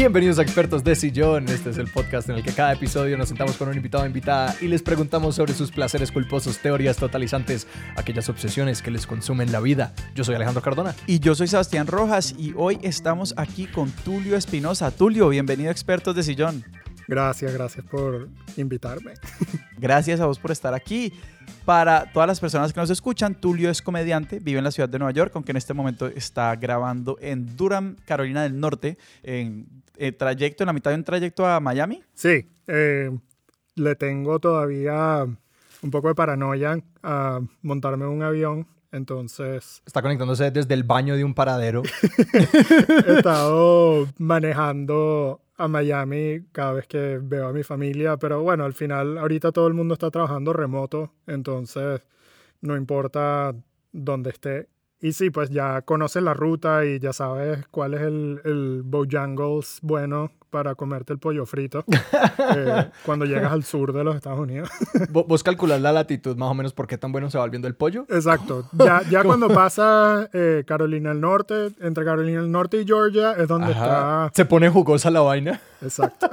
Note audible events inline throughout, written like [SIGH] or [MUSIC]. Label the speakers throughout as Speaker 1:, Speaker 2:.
Speaker 1: Bienvenidos a Expertos de Sillón. Este es el podcast en el que cada episodio nos sentamos con un invitado o invitada y les preguntamos sobre sus placeres culposos, teorías totalizantes, aquellas obsesiones que les consumen la vida. Yo soy Alejandro Cardona.
Speaker 2: Y yo soy Sebastián Rojas y hoy estamos aquí con Tulio Espinosa. Tulio, bienvenido a Expertos de Sillón.
Speaker 3: Gracias, gracias por invitarme. [LAUGHS]
Speaker 2: Gracias a vos por estar aquí. Para todas las personas que nos escuchan, Tulio es comediante, vive en la ciudad de Nueva York, aunque en este momento está grabando en Durham, Carolina del Norte, en eh, trayecto, en la mitad de un trayecto a Miami.
Speaker 3: Sí, eh, le tengo todavía un poco de paranoia a montarme en un avión, entonces...
Speaker 1: Está conectándose desde el baño de un paradero. [LAUGHS]
Speaker 3: He estado manejando a Miami cada vez que veo a mi familia, pero bueno, al final ahorita todo el mundo está trabajando remoto, entonces no importa dónde esté. Y sí, pues ya conoces la ruta y ya sabes cuál es el, el Bojangles bueno para comerte el pollo frito [LAUGHS] eh, cuando llegas al sur de los Estados Unidos. [LAUGHS]
Speaker 1: Vos calculas la latitud más o menos por qué tan bueno se va volviendo el pollo.
Speaker 3: Exacto. Ya, ya [LAUGHS] cuando pasa eh, Carolina del Norte, entre Carolina del Norte y Georgia, es donde está...
Speaker 1: Se pone jugosa la vaina.
Speaker 3: Exacto.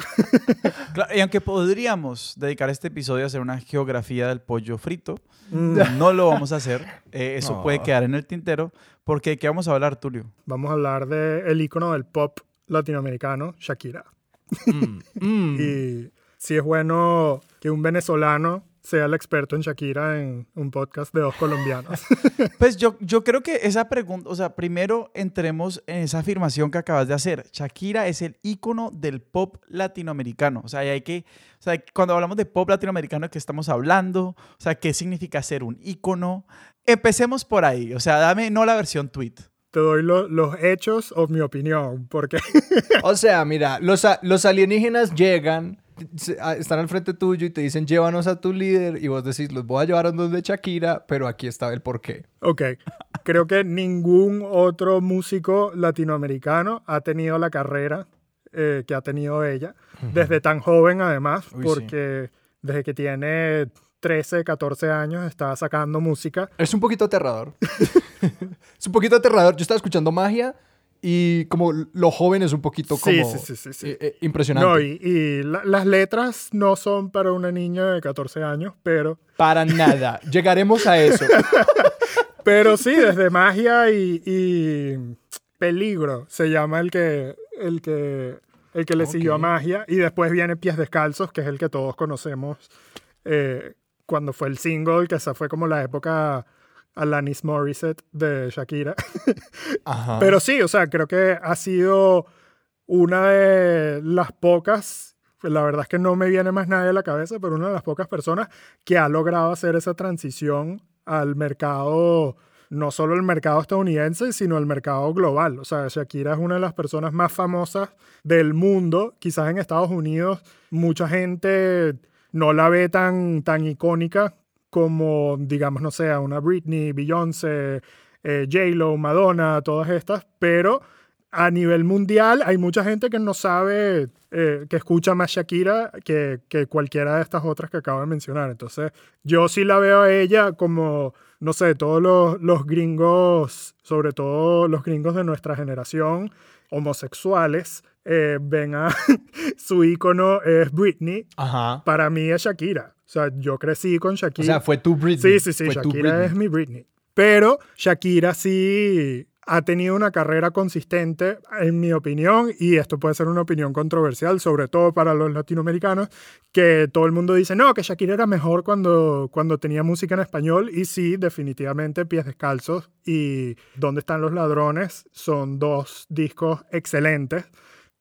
Speaker 2: y aunque podríamos dedicar este episodio a hacer una geografía del pollo frito, mm. no lo vamos a hacer. Eh, eso puede quedar en el tintero. Porque ¿de qué vamos a hablar, Tulio?
Speaker 3: Vamos a hablar del el icono del pop latinoamericano, Shakira. Mm, [LAUGHS] mm. y si es bueno que un venezolano sea el experto en Shakira en un podcast de dos colombianos. [LAUGHS]
Speaker 2: Pues yo, yo creo que esa pregunta, o sea, primero entremos en esa afirmación que acabas de hacer. Shakira es el icono del pop latinoamericano. O sea, hay que, o sea, cuando hablamos de pop latinoamericano, ¿de qué estamos hablando? O sea, ¿qué significa ser un icono? Empecemos por ahí. O sea, dame no la versión tweet
Speaker 3: te doy los hechos o mi opinión, porque... [LAUGHS]
Speaker 1: o sea, mira, los, los alienígenas llegan, están al frente tuyo y te dicen, llévanos a tu líder, y vos decís, los voy a llevar a donde Shakira, pero aquí está el porqué.
Speaker 3: Ok, creo que ningún otro músico latinoamericano ha tenido la carrera eh, que ha tenido ella, desde tan joven además, porque desde que tiene 13, 14 años está sacando música.
Speaker 1: Es un poquito aterrador. [LAUGHS] es un poquito aterrador. Yo estaba escuchando magia y como lo joven es un poquito como sí, sí, sí, eh, eh, impresionante.
Speaker 3: No, y, las letras no son para una niña de 14 años, pero...
Speaker 1: Para nada. [LAUGHS] Llegaremos a eso. [LAUGHS]
Speaker 3: pero sí, desde magia y, peligro se llama el que, el que, el que le siguió a magia. Y después viene Pies Descalzos, que es el que todos conocemos. Eh, cuando fue el single, que esa fue como la época Alanis Morissette de Shakira. [LAUGHS] Pero sí, o sea, creo que ha sido una de las pocas, la verdad es que no me viene más nadie a la cabeza, pero una de las pocas personas que ha logrado hacer esa transición al mercado, no solo el mercado estadounidense, sino el mercado global. O sea, Shakira es una de las personas más famosas del mundo, quizás en Estados Unidos mucha gente no la ve tan, tan icónica como, digamos, no sé, una Britney, Beyoncé, eh, J-Lo, Madonna, todas estas, pero a nivel mundial hay mucha gente que no sabe, eh, que escucha más Shakira que, que, cualquiera de estas otras que acabo de mencionar. Entonces, yo sí la veo a ella como, no sé, todos los, los gringos, sobre todo los gringos de nuestra generación, homosexuales, eh, ven a [LAUGHS] su ícono es Britney. Ajá. Para mí es Shakira. O sea, yo crecí con Shakira. O
Speaker 1: sea, fue tu Britney.
Speaker 3: Sí, sí, sí. Shakira es mi Britney. Pero Shakira sí ha tenido una carrera consistente, en mi opinión, y esto puede ser una opinión controversial, sobre todo para los latinoamericanos, que todo el mundo dice, no, que Shakira era mejor cuando, cuando tenía música en español, y sí, definitivamente Pies Descalzos y ¿Dónde están los ladrones? son dos discos excelentes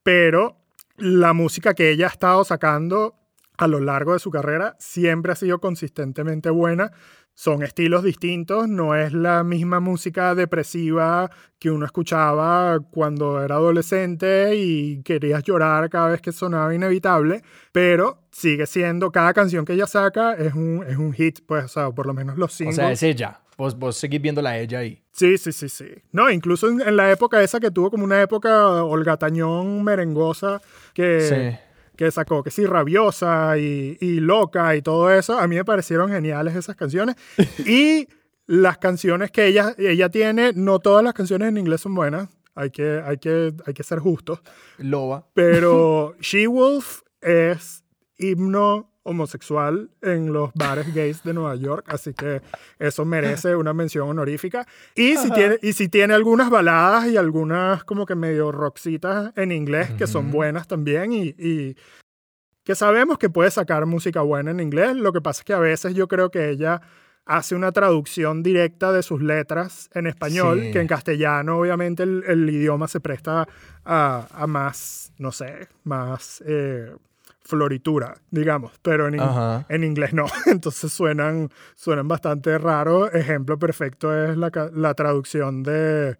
Speaker 3: pero la música que ella ha estado sacando a lo largo de su carrera siempre ha sido consistentemente buena. Son estilos distintos, no es la misma música depresiva que uno escuchaba cuando era adolescente y querías llorar cada vez que sonaba inevitable, pero sigue siendo, cada canción que ella saca es un, es un hit, pues, o sea, por lo menos los singles.
Speaker 1: O sea, es ella. Vos, vos seguís viéndola a ella ahí.
Speaker 3: Sí, sí, sí, sí. No, incluso en, la época esa que tuvo como una época Olga Tañón merengosa que, que sacó, que sí, rabiosa y, y, loca y todo eso, a mí me parecieron geniales esas canciones. [LAUGHS] y las canciones que ella, ella tiene, no todas las canciones en inglés son buenas. hay que, hay que, hay que ser justos.
Speaker 1: Loba.
Speaker 3: Pero [LAUGHS] She-Wolf es himno homosexual en los bares gays de Nueva York, así que eso merece una mención honorífica. Y si, tiene, y si tiene algunas baladas y algunas como que medio roxitas en inglés, que son buenas también, y, y que sabemos que puede sacar música buena en inglés, lo que pasa es que a veces yo creo que ella hace una traducción directa de sus letras en español,
Speaker 1: Sí.
Speaker 3: que en castellano obviamente el, el idioma se presta a, a más, no sé, más eh, floritura, digamos, pero en, in-
Speaker 1: Ajá.
Speaker 3: en inglés no, [LAUGHS] entonces suenan, suenan bastante raros. Ejemplo perfecto es la, la traducción de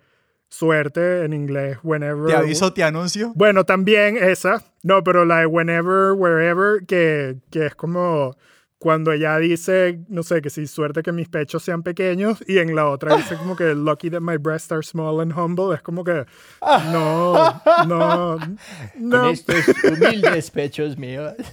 Speaker 3: suerte en inglés, whenever.
Speaker 2: Te aviso, te anuncio.
Speaker 3: Bueno, también esa. No, pero la de whenever, wherever, que, que es como cuando ella dice, no sé, que si suerte que mis pechos sean pequeños, y en la otra dice como que lucky that my breasts are small and humble. Es como que no, [LAUGHS] no, no.
Speaker 1: Con estos humildes pechos míos. [LAUGHS]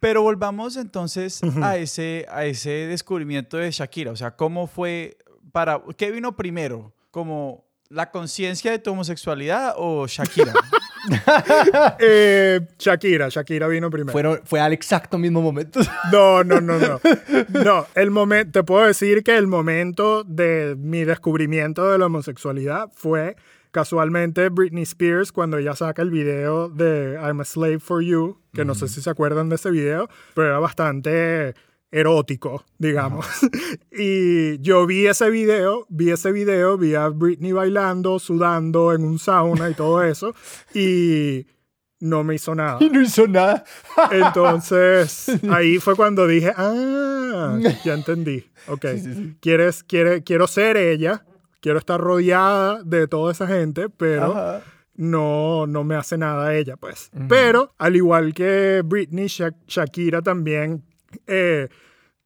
Speaker 2: Pero volvamos entonces a, ese, a ese descubrimiento de Shakira. O sea, ¿cómo fue para... ¿Qué vino primero? ¿Como la conciencia de tu homosexualidad o Shakira? [LAUGHS] [LAUGHS]
Speaker 3: Eh, Shakira, Shakira vino primero.
Speaker 1: Fueron, fue al exacto mismo momento.
Speaker 3: No, no, no, no. No, el momento, te puedo decir que el momento de mi descubrimiento de la homosexualidad fue casualmente Britney Spears cuando ella saca el video de I'm a Slave for You, que no sé si se acuerdan de ese video, pero era bastante erótico, digamos. [LAUGHS] y yo vi ese video, vi ese video, vi a Britney bailando, sudando en un sauna y todo eso, [LAUGHS] y no me hizo nada.
Speaker 1: Y no hizo nada. [LAUGHS]
Speaker 3: Entonces, ahí fue cuando dije, ah, ya entendí. Ok, Quieres, quiere, quiero ser ella, quiero estar rodeada de toda esa gente, pero
Speaker 1: Ajá.
Speaker 3: no, no me hace nada ella, pues. Pero, al igual que Britney, Sha- Shakira también, eh,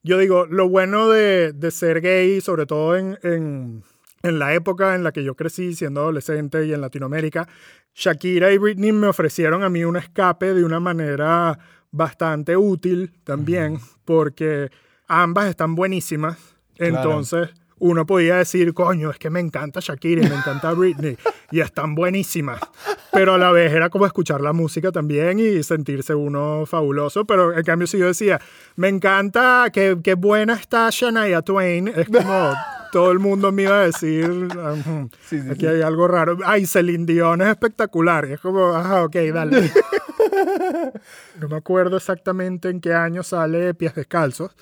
Speaker 3: yo digo, lo bueno de, de ser gay, sobre todo en, en, en la época en la que yo crecí siendo adolescente y en Latinoamérica, Shakira y Britney me ofrecieron a mí un escape de una manera bastante útil también, porque ambas están buenísimas.
Speaker 1: Claro.
Speaker 3: Entonces, uno podía decir, coño, es que me encanta Shakira y me encanta Britney y están buenísimas. Pero a la vez era como escuchar la música también y sentirse uno fabuloso. Pero en cambio, si yo decía, me encanta, qué, qué buena está Shania Twain, es como [LAUGHS] todo el mundo me iba a decir, "Ujú,
Speaker 1: Sí, sí,
Speaker 3: aquí
Speaker 1: sí.
Speaker 3: hay algo raro. Ay, Celine Dion es espectacular. Y es como, ajá, ok, dale. [LAUGHS] no me acuerdo exactamente en qué año sale Pies Descalzos,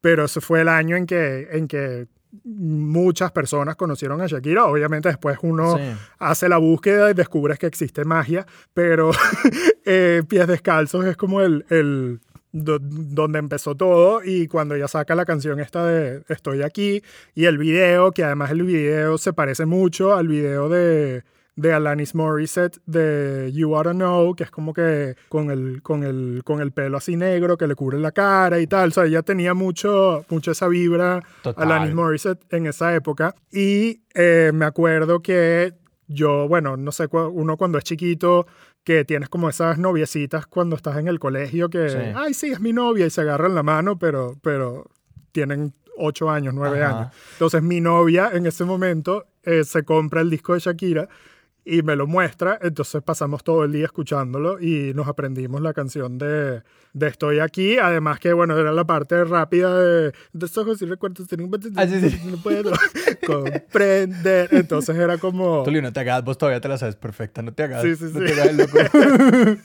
Speaker 3: pero ese fue el año en que, en que muchas personas conocieron a Shakira. Obviamente después uno
Speaker 1: Sí.
Speaker 3: hace la búsqueda y descubres que existe magia, pero [LAUGHS] eh, Pies Descalzos es como el, el do- donde empezó todo y cuando ella saca la canción esta de Estoy aquí y el video, que además el video se parece mucho al video de de Alanis Morissette de You Oughta Know, que es como que con el, con el, con el pelo así negro que le cubre la cara y tal. O sea, ella tenía mucho, mucho esa vibra
Speaker 1: Total.
Speaker 3: Alanis Morissette en esa época. Y eh, me acuerdo que yo, bueno, no sé, uno cuando es chiquito, que tienes como esas noviecitas cuando estás en el colegio que,
Speaker 1: Sí.
Speaker 3: ay, sí, es mi novia y se agarran la mano, pero, pero tienen ocho años, nueve
Speaker 1: Ajá.
Speaker 3: años. Entonces mi novia en ese momento eh, se compra el disco de Shakira y me lo muestra, entonces pasamos todo el día escuchándolo y nos aprendimos la canción de, de Estoy aquí, además que bueno, era la parte rápida de de ojos y recuerdos,
Speaker 1: Ah, sí, sí. [LAUGHS]
Speaker 3: no puedo [LAUGHS] comprender, entonces era como...
Speaker 1: Tulio, no te hagas, vos todavía te la sabes perfecta, no te hagas.
Speaker 3: Sí, sí,
Speaker 1: no
Speaker 3: sí.
Speaker 1: te hagas loco. [LAUGHS]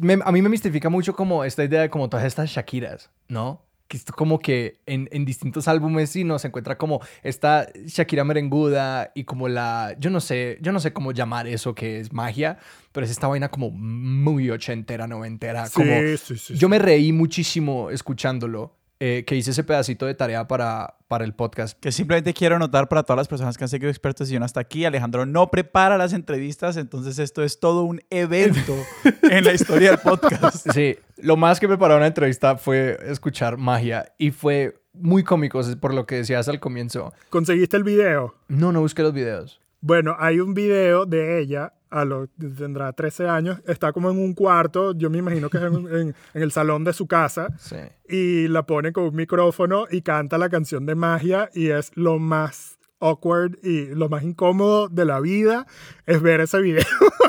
Speaker 1: Me- a mí me mistifica mucho como esta idea de como todas estas Shakiras, ¿no? Que esto como que en, en distintos álbumes sí no se encuentra como esta Shakira merenguda y como la, yo no sé, yo no sé cómo llamar eso que es magia, pero es esta vaina como muy ochentera, noventera,
Speaker 3: Sí,
Speaker 1: como
Speaker 3: sí, sí,
Speaker 1: yo me reí muchísimo escuchándolo, eh, que hice ese pedacito de tarea para, para el podcast.
Speaker 2: Que simplemente quiero anotar para todas las personas que han seguido expertos y yo hasta aquí, Alejandro no prepara las entrevistas, entonces esto es todo un evento [LAUGHS] en la historia del podcast.
Speaker 1: Sí, lo más que me paró una entrevista fue escuchar magia y fue muy cómico, por lo que decías al comienzo.
Speaker 3: ¿Conseguiste el video?
Speaker 1: No, no busqué los videos.
Speaker 3: Bueno, hay un video de ella, a lo, tendrá 13 años, está como en un cuarto, yo me imagino que es en, en- en el salón de su casa,
Speaker 1: Sí.
Speaker 3: y la pone con un micrófono y canta la canción de magia y es lo más awkward y lo más incómodo de la vida es ver ese video. [LAUGHS]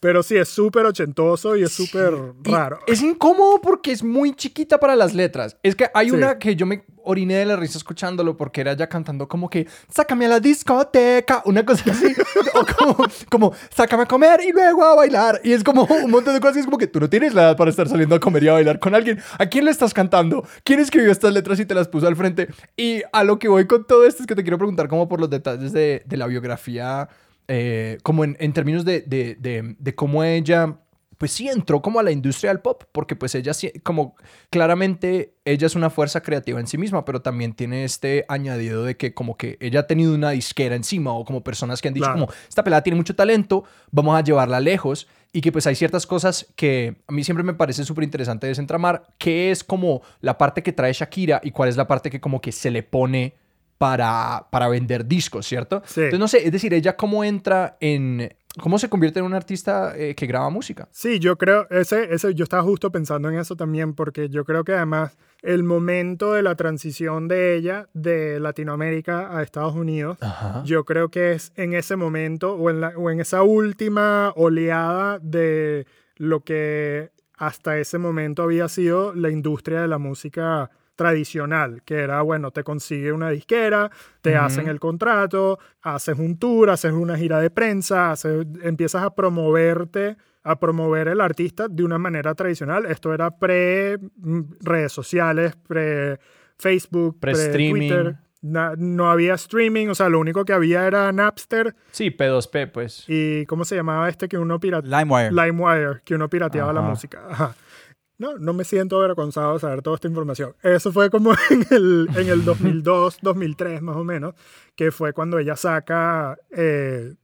Speaker 3: Pero sí, es súper ochentoso y es súper raro.
Speaker 1: Es incómodo porque es muy chiquita para las letras. Es que hay una que yo me oriné de la risa escuchándolo porque era ya cantando como que sácame a la discoteca, una cosa así. [LAUGHS] o como, como sácame a comer y luego a bailar. Y es como un montón de cosas. Y es como que tú no tienes la edad para estar saliendo a comer y a bailar con alguien. ¿A quién le estás cantando? ¿Quién escribió estas letras y te las puso al frente? Y a lo que voy con todo esto es que te quiero preguntar como por los detalles de, de la biografía eh, como en, en términos de, de, de, de, cómo ella, pues sí, entró como a la industria del pop, porque pues ella, como claramente, ella es una fuerza creativa en sí misma, pero también tiene este añadido de que como que ella ha tenido una disquera encima o como personas que han dicho como, esta pelada tiene mucho talento, vamos a llevarla lejos y que pues hay ciertas cosas que a mí siempre me parece súper interesante desentramar, que es como la parte que trae Shakira y cuál es la parte que como que se le pone para, para vender discos, ¿cierto?
Speaker 3: Sí.
Speaker 1: Entonces, no sé, es decir, ella cómo entra en... ¿Cómo se convierte en un artista eh, que graba música?
Speaker 3: Sí, yo creo, ese, ese, yo estaba justo pensando en eso también, porque yo creo que además el momento de la transición de ella de Latinoamérica a Estados Unidos,
Speaker 1: Ajá.
Speaker 3: yo creo que es en ese momento o en, la, o en esa última oleada de lo que hasta ese momento había sido la industria de la música tradicional, que era, bueno, te consigue una disquera, te uh -huh. hacen el contrato, haces un tour, haces una gira de prensa, haces, empiezas a promoverte, a promover el artista de una manera tradicional. Esto era pre redes sociales, pre Facebook, pre, pre Twitter. No, no, había streaming, o sea, lo único que había era Napster.
Speaker 1: Sí, P2P, pues.
Speaker 3: ¿Y cómo se llamaba este que uno pirateaba?
Speaker 2: LimeWire.
Speaker 3: LimeWire, que uno pirateaba Ajá. la música. Ajá. No, no me siento avergonzado de saber toda esta información. Eso fue como [LAUGHS] en el, en el 2002, 2003 más o menos, que fue cuando ella saca eh,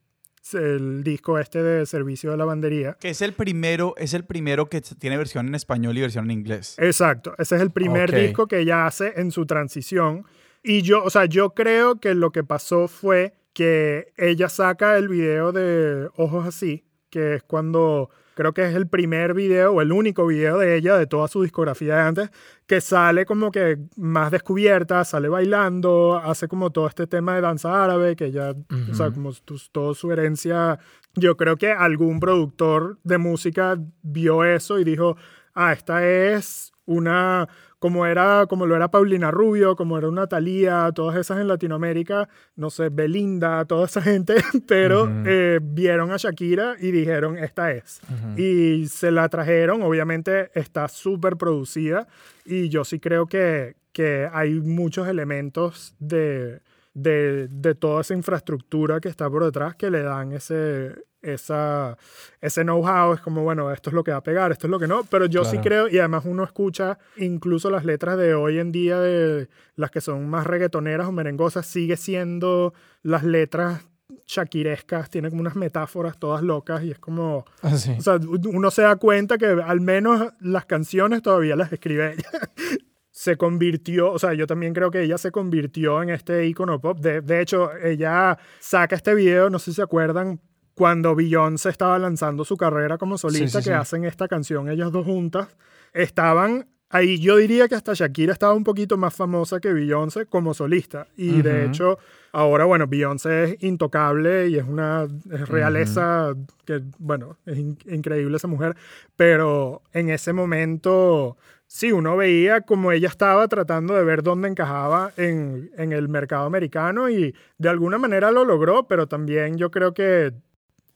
Speaker 3: el disco este de Servicio de Lavandería.
Speaker 2: Que es el primero, es el primero que tiene versión en español y versión en inglés.
Speaker 3: Exacto, ese es el primer okay. disco que ella hace en su transición. Y yo, o sea, yo creo que lo que pasó fue que ella saca el video de Ojos Así, que es cuando creo que es el primer video o el único video de ella de toda su discografía de antes que sale como que más descubierta, sale bailando, hace como todo este tema de danza árabe que ya, uh -huh. o sea, como toda su herencia. Yo creo que algún productor de música vio eso y dijo, ah, esta es una como era como lo era Paulina Rubio, como era una Thalía, todas esas en Latinoamérica, no sé, Belinda, toda esa gente, [LAUGHS] pero uh -huh. eh, vieron a Shakira y dijeron, esta es. Uh -huh. Y se la trajeron, obviamente está súper producida y yo sí creo que, que hay muchos elementos de, de, de toda esa infraestructura que está por detrás que le dan ese, esa, ese know-how, es como, bueno, esto es lo que va a pegar, esto es lo que no, pero yo claro. sí creo, y además uno escucha incluso las letras de hoy en día, de las que son más reggaetoneras o merengosas, sigue siendo las letras shakirescas, tiene como unas metáforas todas locas y es como,
Speaker 1: ah, sí.
Speaker 3: o sea, uno se da cuenta que al menos las canciones todavía las escribe ella. [LAUGHS] se convirtió, o sea, yo también creo que ella se convirtió en este icono pop. De, de hecho, ella saca este video, no sé si se acuerdan, cuando Beyoncé estaba lanzando su carrera como solista, sí, sí, que sí. hacen esta canción ellas dos juntas, estaban ahí. Yo diría que hasta Shakira estaba un poquito más famosa que Beyoncé como solista. Y uh -huh. de hecho, ahora, bueno, Beyoncé es intocable y es una es realeza uh -huh. que, bueno, es in increíble esa mujer. Pero en ese momento sí, uno veía como ella estaba tratando de ver dónde encajaba en, en, el mercado americano y de alguna manera lo logró, pero también yo creo que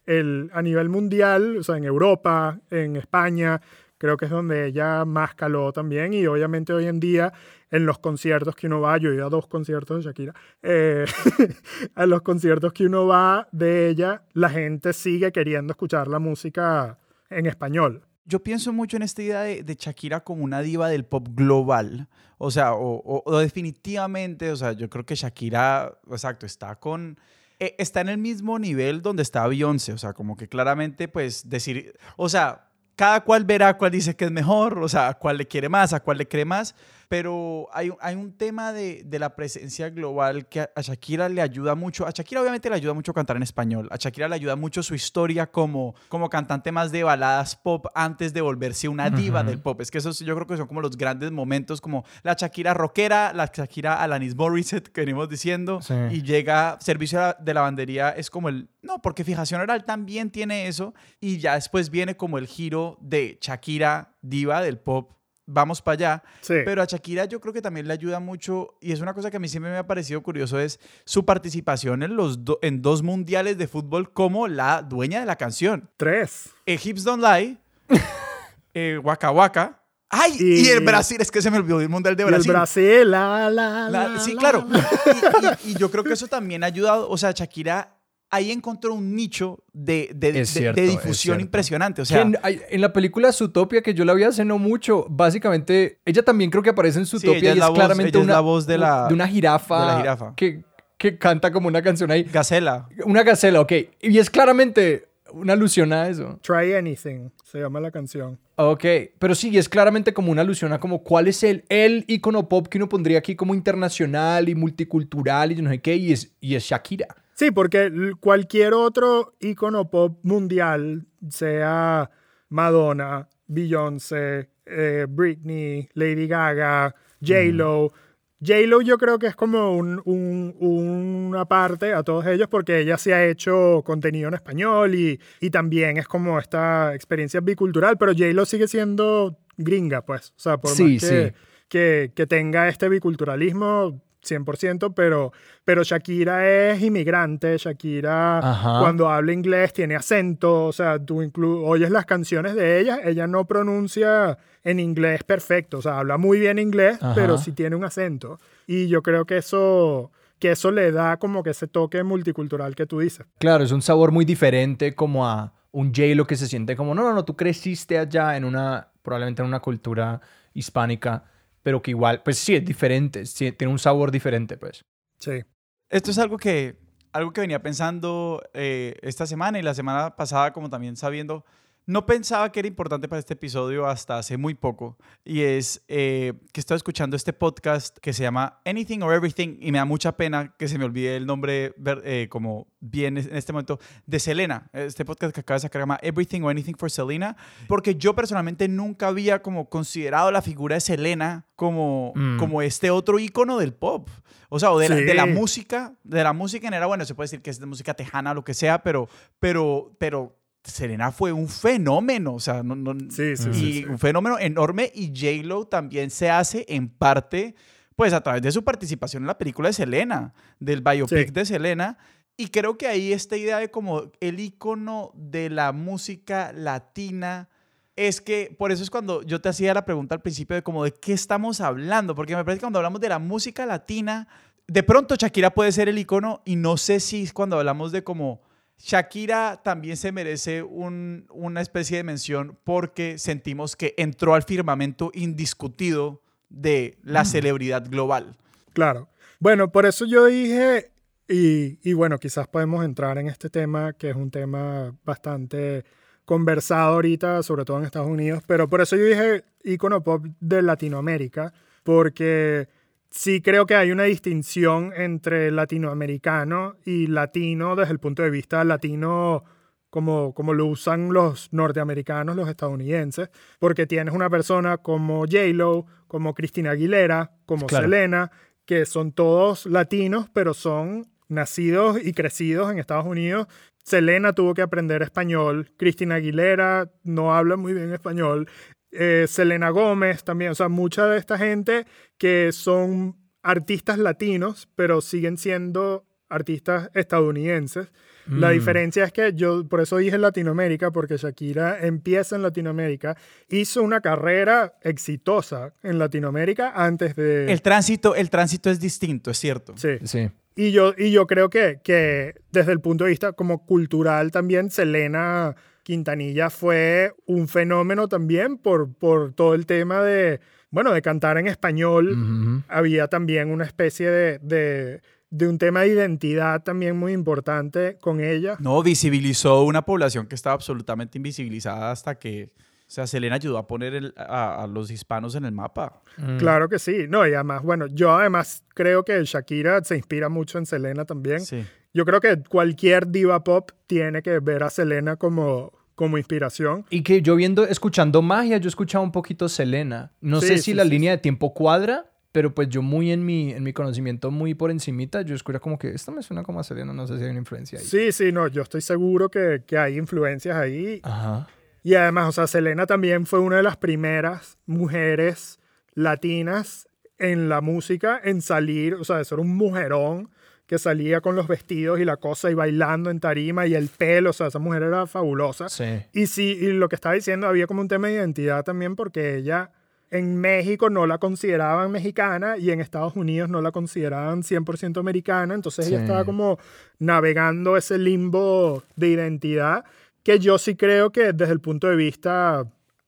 Speaker 3: el, a nivel mundial, o sea, en Europa, en España, creo que es donde ella más caló también y obviamente hoy en día en los conciertos que uno va, yo he ido a dos conciertos de Shakira, eh, [LAUGHS] a los conciertos que uno va de ella, la gente sigue queriendo escuchar la música en español
Speaker 2: yo pienso mucho en esta idea de, de, Shakira como una diva del pop global. O sea, o, o, o, definitivamente, o sea, yo creo que Shakira, exacto, está con... Eh, está en el mismo nivel donde está Beyoncé. O sea, como que claramente, pues, decir... O sea, cada cual verá cuál dice que es mejor, o sea, a cuál le quiere más, a cuál le cree más pero hay, hay un tema de, de, la presencia global que a, Shakira le ayuda mucho. A Shakira obviamente le ayuda mucho cantar en español. A Shakira le ayuda mucho su historia como, como cantante más de baladas pop antes de volverse una diva del pop. Es que esos yo creo que son como los grandes momentos, como la Shakira rockera, la Shakira Alanis Morissette que venimos diciendo, y llega Servicio de Lavandería, es como el... No, porque Fijación Oral también tiene eso, y ya después viene como el giro de Shakira, diva del pop, vamos para allá. Pero a Shakira yo creo que también le ayuda mucho, y es una cosa que a mí siempre me ha parecido curioso, es su participación en, los en dos mundiales de fútbol como la dueña de la canción.
Speaker 3: Tres.
Speaker 2: Hips Don't Lie, [LAUGHS] eh, Waka Waka. ¡Ay! Y, el Brasil, es que se me olvidó el Mundial de Brasil.
Speaker 3: el Brasil, la, la, la,
Speaker 2: Sí, claro. y, y, yo creo que eso también ha ayudado, o sea, Shakira ahí encontró un nicho de, de, de, difusión impresionante. O sea,
Speaker 1: en, la película Zootopia, que yo la vi hace no mucho, básicamente, ella también creo que aparece en Zootopia y es, claramente una,
Speaker 2: voz de, la,
Speaker 1: de una jirafa, Que, que canta como una canción ahí.
Speaker 2: Gacela.
Speaker 1: Una gacela, ok. Y es claramente una alusión a eso.
Speaker 3: Try Anything, se llama la canción.
Speaker 1: Ok, pero sí, es claramente como una alusión a como cuál es el, el icono pop que uno pondría aquí como internacional y multicultural y no sé qué, y es, y es Shakira.
Speaker 3: Sí, porque cualquier otro icono pop mundial, sea Madonna, Beyoncé, eh, Britney, Lady Gaga, J-Lo. J-Lo yo creo que es como un, una parte a todos ellos porque ella se ha hecho contenido en español y, y también es como esta experiencia bicultural, pero J-Lo sigue siendo gringa, pues. O sea, por más que, que, que, tenga este biculturalismo, 100%, pero, pero Shakira es inmigrante, Shakira cuando habla inglés tiene acento, o sea, tú oyes las canciones de ella, ella no pronuncia en inglés perfecto, o sea, habla muy bien inglés, pero sí tiene un acento. Y yo creo que eso que eso le da como que ese toque multicultural que tú dices.
Speaker 1: Claro, es un sabor muy diferente como a un J-Lo que se siente como, no, no, no, tú creciste allá en una, probablemente en una cultura hispánica pero que igual, pues sí, es diferente, tiene un sabor diferente, pues.
Speaker 3: Sí.
Speaker 2: Esto es algo que, algo que venía pensando eh, esta semana y la semana pasada, como también sabiendo no pensaba que era importante para este episodio hasta hace muy poco. Y es eh, que estoy escuchando este podcast que se llama Anything or Everything y me da mucha pena que se me olvide el nombre eh, como bien en este momento de Selena. Este podcast que acaba de sacar se llama Everything or Anything for Selena. Porque yo personalmente nunca había como considerado la figura de Selena como, mm. como este otro icono del pop. O sea, o de, la, de, la, música, de la música en era, bueno, se puede decir que es de música tejana o lo que sea, pero, pero, pero Selena fue un fenómeno, o sea, no, no
Speaker 3: sí, sí,
Speaker 2: y un fenómeno enorme y J-Lo también se hace en parte, pues a través de su participación en la película de Selena, del biopic de Selena, y creo que ahí esta idea de como el icono de la música latina, es que por eso es cuando yo te hacía la pregunta al principio de como de qué estamos hablando, porque me parece que cuando hablamos de la música latina, de pronto Shakira puede ser el icono y no sé si cuando hablamos de como Shakira también se merece una especie de mención porque sentimos que entró al firmamento indiscutido de la celebridad global.
Speaker 3: Claro. Bueno, por eso yo dije, y, y, bueno, quizás podemos entrar en este tema, que es un tema bastante conversado ahorita, sobre todo en Estados Unidos, pero por eso yo dije icono pop de Latinoamérica, porque sí creo que hay una distinción entre latinoamericano y latino desde el punto de vista latino como, como lo usan los norteamericanos, los estadounidenses, porque tienes una persona como J-Lo, como Cristina Aguilera, como Selena, que son todos latinos, pero son nacidos y crecidos en Estados Unidos. Selena tuvo que aprender español, Cristina Aguilera no habla muy bien español, eh, Selena Gómez también, o sea, mucha de esta gente que son artistas latinos, pero siguen siendo artistas estadounidenses. La mm. diferencia es que yo, por eso dije Latinoamérica, porque Shakira empieza en Latinoamérica, hizo una carrera exitosa en Latinoamérica antes de...
Speaker 2: El tránsito, el tránsito es distinto, es cierto.
Speaker 3: Sí. sí. Y yo, y yo creo que, que desde el punto de vista como cultural también, Selena Quintanilla fue un fenómeno también por, por todo el tema de, bueno, de cantar en español. Había también una especie de, de, un tema de identidad también muy importante con ella.
Speaker 2: No, visibilizó una población que estaba absolutamente invisibilizada hasta que O sea, Selena ayudó a poner el- a, a los hispanos en el mapa.
Speaker 1: Mm.
Speaker 3: Claro que sí. No, y además, bueno, yo además creo que Shakira se inspira mucho en Selena también.
Speaker 2: Sí.
Speaker 3: Yo creo que cualquier diva pop tiene que ver a Selena como, como inspiración.
Speaker 1: Y que yo viendo, escuchando magia, yo escuchaba un poquito Selena. No
Speaker 3: Sí,
Speaker 1: sé si
Speaker 3: sí,
Speaker 1: la
Speaker 3: sí,
Speaker 1: línea de tiempo cuadra, pero pues yo muy en mi, en mi conocimiento, muy por encimita, yo escucho como que esto me suena como a Selena, no sé si hay una influencia ahí.
Speaker 3: Sí, sí, no, yo estoy seguro que, que hay influencias ahí.
Speaker 1: Ajá.
Speaker 3: Y además, o sea, Selena también fue una de las primeras mujeres latinas en la música en salir, o sea, de ser un mujerón que salía con los vestidos y la cosa y bailando en tarima y el pelo, o sea, esa mujer era fabulosa.
Speaker 1: Sí.
Speaker 3: Y sí, y lo que estaba diciendo, había como un tema de identidad también porque ella en México no la consideraban mexicana y en Estados Unidos no la consideraban 100% americana, entonces ella
Speaker 1: Sí.
Speaker 3: estaba como navegando ese limbo de identidad que yo sí creo que desde el punto de vista,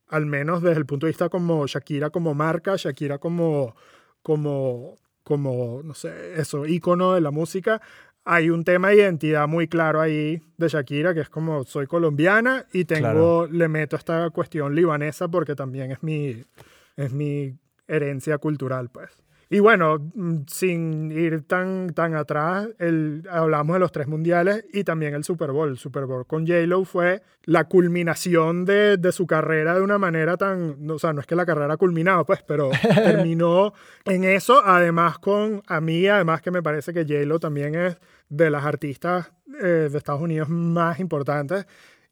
Speaker 3: al menos desde el punto de vista como Shakira como marca, Shakira como, como, como no sé, eso, ícono de la música, hay un tema de identidad muy claro ahí de Shakira, que es como soy colombiana y tengo,
Speaker 1: Claro.
Speaker 3: le meto esta cuestión libanesa porque también es mi, es mi herencia cultural, pues. Y bueno, mm, sin ir tan, tan atrás, el, hablamos de los tres mundiales y también el Super Bowl. El Super Bowl con J-Lo fue la culminación de, de su carrera de una manera tan... O sea, no es que la carrera ha culminado, pues, pero [LAUGHS] terminó en eso. Además, con a mí, además que me parece que J-Lo también es de las artistas eh, de Estados Unidos más importantes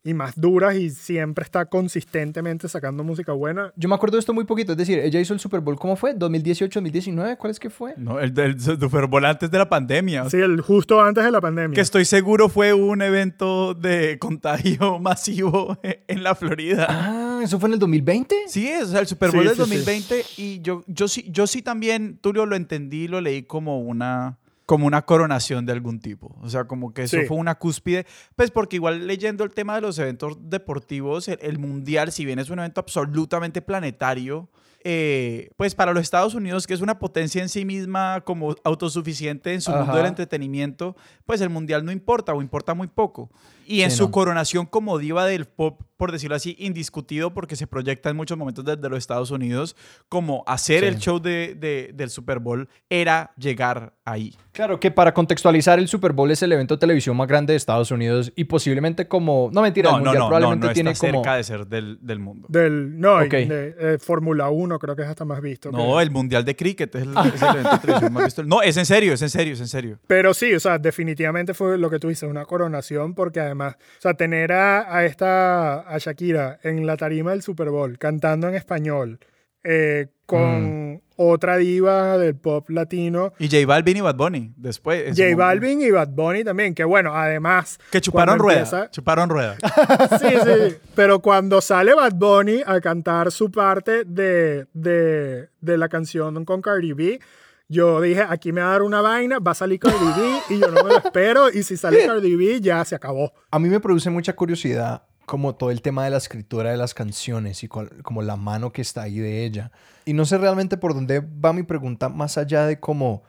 Speaker 3: y más duras y siempre está consistentemente sacando música buena.
Speaker 1: Yo me acuerdo de esto muy poquito, es decir, ella hizo el Super Bowl, ¿cómo fue? ¿2018, 2019? ¿Cuál es que fue?
Speaker 2: No, el del Super Bowl antes de la pandemia.
Speaker 3: Sí, el, justo antes de la pandemia.
Speaker 2: Que estoy seguro fue un evento de contagio [LAUGHS] masivo en la Florida.
Speaker 1: Ah, ¿eso fue en el 2020?
Speaker 2: Sí, es, o sea, el Super Bowl
Speaker 3: Sí,
Speaker 2: del
Speaker 3: sí, sí.
Speaker 2: 2020 y yo, yo, sí, yo sí también, Tulio, lo entendí, lo leí como una, como una coronación de algún tipo. O sea, como que eso
Speaker 3: Sí.
Speaker 2: fue una cúspide. Pues porque igual leyendo el tema de los eventos deportivos, el, el Mundial, si bien es un evento absolutamente planetario, eh, pues para los Estados Unidos, que es una potencia en sí misma como autosuficiente en su mundo del entretenimiento, pues el Mundial no importa o importa muy poco. Y en
Speaker 1: Sí,
Speaker 2: su
Speaker 1: no.
Speaker 2: coronación como diva del pop, por decirlo así, indiscutido porque se proyecta en muchos momentos desde los Estados Unidos, como hacer
Speaker 1: Sí.
Speaker 2: el show de, de- del Super Bowl era llegar ahí.
Speaker 1: Claro, que para contextualizar, el Super Bowl es el evento de televisión más grande de Estados Unidos y posiblemente como... No, mentira,
Speaker 2: No,
Speaker 1: el
Speaker 2: no,
Speaker 1: Mundial
Speaker 2: no, no,
Speaker 1: probablemente
Speaker 2: no
Speaker 1: tiene
Speaker 2: está
Speaker 1: como...
Speaker 2: cerca de ser del, del mundo.
Speaker 3: Del, no, y
Speaker 1: Ok.
Speaker 3: de eh, Fórmula 1 creo que es hasta más visto.
Speaker 2: No,
Speaker 3: que-
Speaker 2: el Mundial de Cricket es el, es el evento de televisión más visto. No, es en serio, es en serio, es en serio.
Speaker 3: Pero sí, o sea, definitivamente fue lo que tú dices, una coronación, porque además, o sea, tener a, a esta, a Shakira en la tarima del Super Bowl, cantando en español, eh, con otra diva del pop latino,
Speaker 2: Y J Balvin y Bad Bunny después.
Speaker 3: J. Balvin y Bad Bunny también, que bueno, además...
Speaker 2: Que chuparon
Speaker 3: cuando
Speaker 2: rueda.
Speaker 3: empieza-
Speaker 2: Chuparon rueda. [LAUGHS] [LAUGHS]
Speaker 3: Sí, sí, pero cuando sale Bad Bunny a cantar su parte de, de, de la canción con Cardi B, yo dije, aquí me va a dar una vaina, va a salir Cardi B y yo no me lo espero y si sale Cardi B ya se acabó.
Speaker 1: A mí me produce mucha curiosidad como todo el tema de la escritura de las canciones y como la mano que está ahí de ella. Y no sé realmente por dónde va mi pregunta más allá de como,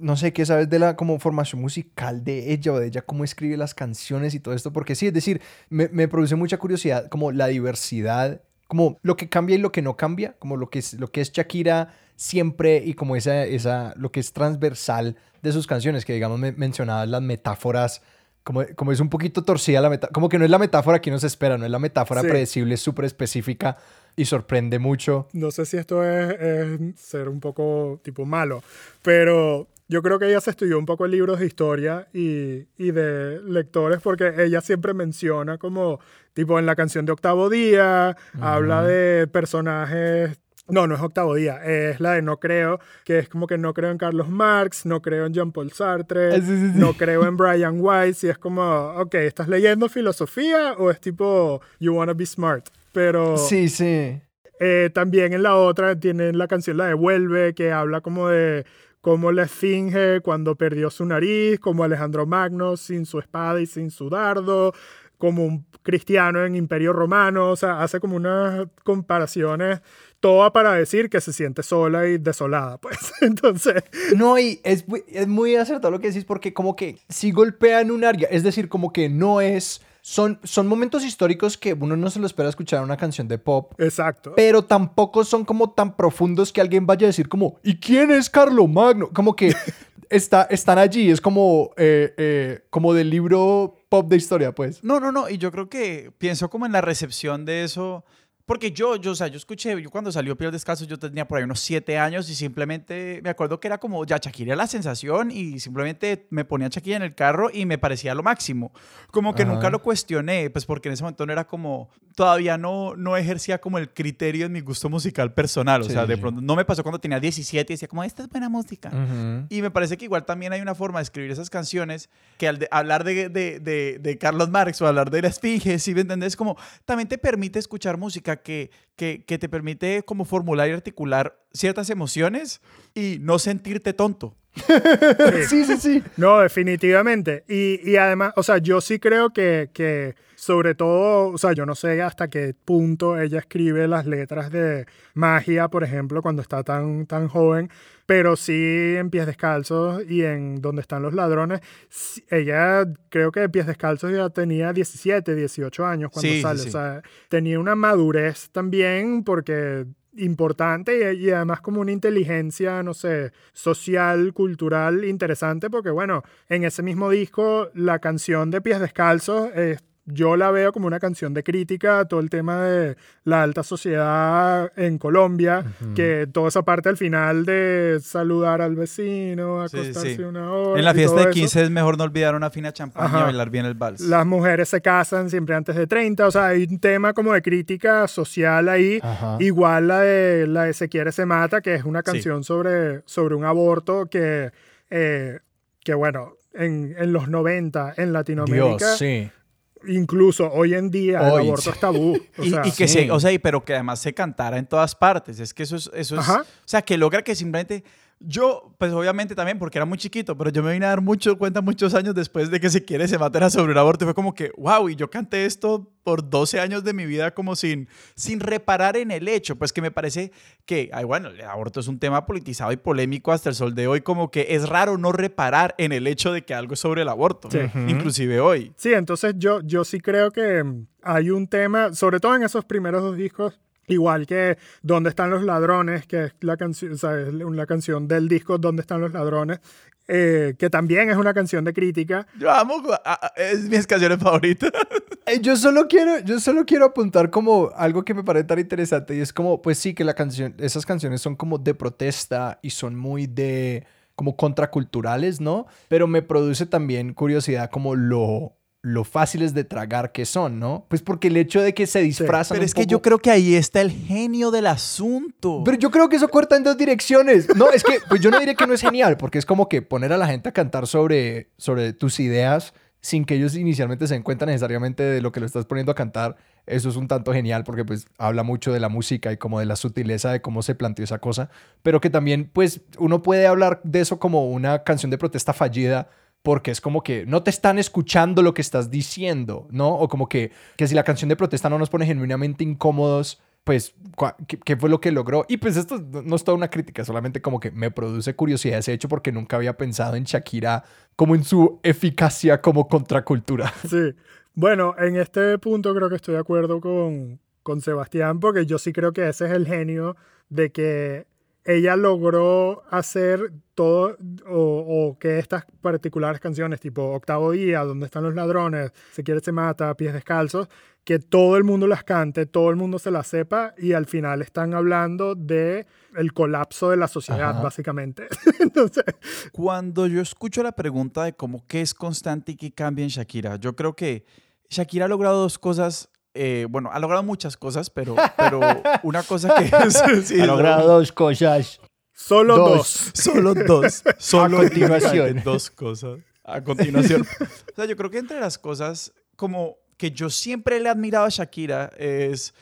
Speaker 1: no sé qué sabes de la como formación musical de ella o de ella cómo escribe las canciones y todo esto, porque sí, es decir, me, me produce mucha curiosidad como la diversidad, como lo que cambia y lo que no cambia, como lo que es, lo que es Shakira siempre y como esa, esa, lo que es transversal de sus canciones, que digamos me mencionabas las metáforas como, como es un poquito torcida la metáfora, como que no es la metáfora que uno se espera, no es la metáfora
Speaker 3: Sí.
Speaker 1: predecible, es súper específica y sorprende mucho.
Speaker 3: No sé si esto es, es ser un poco tipo malo, pero yo creo que ella se estudió un poco en libros de historia y, y de lectores porque ella siempre menciona como, tipo en la canción de Octavo Día, habla de personajes... No, no es Octavo Día, es la de No Creo, que es como que no creo en Carlos Marx, no creo en Jean-Paul Sartre,
Speaker 1: Ah, sí, sí, sí.
Speaker 3: no creo en Brian Weiss, y es como, ok, ¿estás leyendo filosofía o es tipo, you wanna be smart? Pero...
Speaker 1: Sí, sí.
Speaker 3: Eh, también en la otra tienen la canción La Devuelve, que habla como de cómo la esfinge cuando perdió su nariz, como Alejandro Magno sin su espada y sin su dardo, como un cristiano en Imperio Romano, o sea, hace como unas comparaciones, toda para decir que se siente sola y desolada, [LAUGHS] pues. Entonces,
Speaker 1: No, y es, es muy acertado lo que decís porque como que si golpean un área, es decir, como que no es son, son momentos históricos que uno no se lo espera escuchar en una canción de pop.
Speaker 3: Exacto.
Speaker 1: Pero tampoco son como tan profundos que alguien vaya a decir como, ¿y quién es Carlo Magno? Como que [LAUGHS] está, están allí, es como, eh, eh, como del libro pop de historia, pues.
Speaker 2: No, no, no, y yo creo que pienso como en la recepción de eso porque yo, yo, o sea, yo escuché, yo cuando salió Piel Descalzo, yo tenía por ahí unos siete años y simplemente me acuerdo que era como, ya Shakira la sensación y simplemente me ponía Shakira en el carro y me parecía lo máximo. Como que nunca lo cuestioné, pues porque en ese momento no era como, todavía no, no ejercía como el criterio en mi gusto musical personal. O sea, de pronto, no me pasó cuando tenía 17 y decía como, esta es buena música. Y me parece que igual también hay una forma de escribir esas canciones que al hablar de, de, de, de Carlos Marx o hablar de la Esfinge, si me entendés, como también te permite escuchar música que, que, que, te permite como formular y articular ciertas emociones y no sentirte tonto. [LAUGHS]
Speaker 1: sí, sí, sí.
Speaker 3: No, definitivamente. Y, y, además, o sea, yo sí creo que, que, sobre todo, o sea, yo no sé hasta qué punto ella escribe las letras de magia, por ejemplo, cuando está tan, tan joven, pero sí en Pies Descalzos y en Donde están los ladrones, ella creo que Pies Descalzos ya tenía 17, 18 años cuando sale, o sea, tenía una madurez también porque importante y, además como una inteligencia, no sé, social, cultural interesante, porque bueno, en ese mismo disco la canción de Pies Descalzos es yo la veo como una canción de crítica a todo el tema de la alta sociedad en Colombia, que toda esa parte al final de saludar al vecino, acostarse una hora.
Speaker 2: En la fiesta de 15 es mejor no olvidar una fina champaña y bailar bien el vals.
Speaker 3: Las mujeres se casan siempre antes de 30, o sea, hay un tema como de crítica social ahí, igual la de, la de Se quiere, se mata, que es una canción sobre, sobre un aborto que, eh, que bueno, en, en, los 90 en Latinoamérica.
Speaker 1: Dios, sí
Speaker 3: incluso hoy en día el aborto es tabú. [LAUGHS]
Speaker 2: O y, y, que se, o sea, pero que además se cantara en todas partes. Es que eso es, eso es, o sea, que logra que simplemente yo, pues obviamente también, porque era muy chiquito, pero yo me vine a dar mucho cuenta muchos años después de que se quiere se matara sobre un aborto. Y fue como que, wow, y yo canté esto por 12 años de mi vida como sin, sin reparar en el hecho. Pues que me parece que, ay, bueno, el aborto es un tema politizado y polémico hasta el sol de hoy, como que es raro no reparar en el hecho de que algo es sobre el aborto, inclusive hoy.
Speaker 3: Sí, entonces yo, yo sí creo que hay un tema, sobre todo en esos primeros dos discos, Igual que ¿Dónde están los ladrones? Que es la, canción, o la canción del disco ¿Dónde están los ladrones? Eh, que también es una canción de crítica.
Speaker 2: Yo amo, es mis canciones favoritas. [LAUGHS]
Speaker 1: Eh, yo solo quiero, yo solo quiero apuntar como algo que me parece tan interesante y es como, pues sí, que la canción, esas canciones son como de protesta y son muy de, como contraculturales, ¿no? Pero me produce también curiosidad como lo lo fáciles de tragar que son, ¿no? Pues porque el hecho de que se disfrazan.
Speaker 2: pero es que yo creo que ahí está el genio del asunto.
Speaker 1: Pero yo creo que eso corta en dos direcciones. No, es que, pues yo no diré que no es genial, porque es como que poner a la gente a cantar sobre, sobre tus ideas sin que ellos inicialmente se den cuenta necesariamente de lo que lo estás poniendo a cantar, eso es un tanto genial porque pues habla mucho de la música y como de la sutileza de cómo se planteó esa cosa, pero que también pues uno puede hablar de eso como una canción de protesta fallida porque es como que no te están escuchando lo que estás diciendo, ¿no? O como que, que si la canción de protesta no nos pone genuinamente incómodos, pues, ¿qué, fue lo que logró? Y pues esto no es toda una crítica, solamente como que me produce curiosidad ese hecho porque nunca había pensado en Shakira como en su eficacia como contracultura. [LAUGHS]
Speaker 3: Sí, bueno, en este punto creo que estoy de acuerdo con, con Sebastián porque yo sí creo que ese es el genio de que ella logró hacer todo, o, que estas particulares canciones, tipo Octavo Día, Donde están los ladrones, Se quiere se mata, Pies descalzos, que todo el mundo las cante, todo el mundo se las sepa y al final están hablando de el colapso de la sociedad, básicamente. [LAUGHS] Entonces,
Speaker 2: cuando yo escucho la pregunta de cómo qué es constante y qué cambia en Shakira, yo creo que Shakira ha logrado dos cosas eh, bueno, ha logrado muchas cosas, pero, pero una cosa que... [LAUGHS]
Speaker 1: ha logrado dos cosas.
Speaker 3: Solo dos.
Speaker 2: Solo dos. [LAUGHS] Solo a continuación. Dos cosas. A continuación. [LAUGHS] o sea, yo creo que entre las cosas como que yo siempre le he admirado a Shakira es,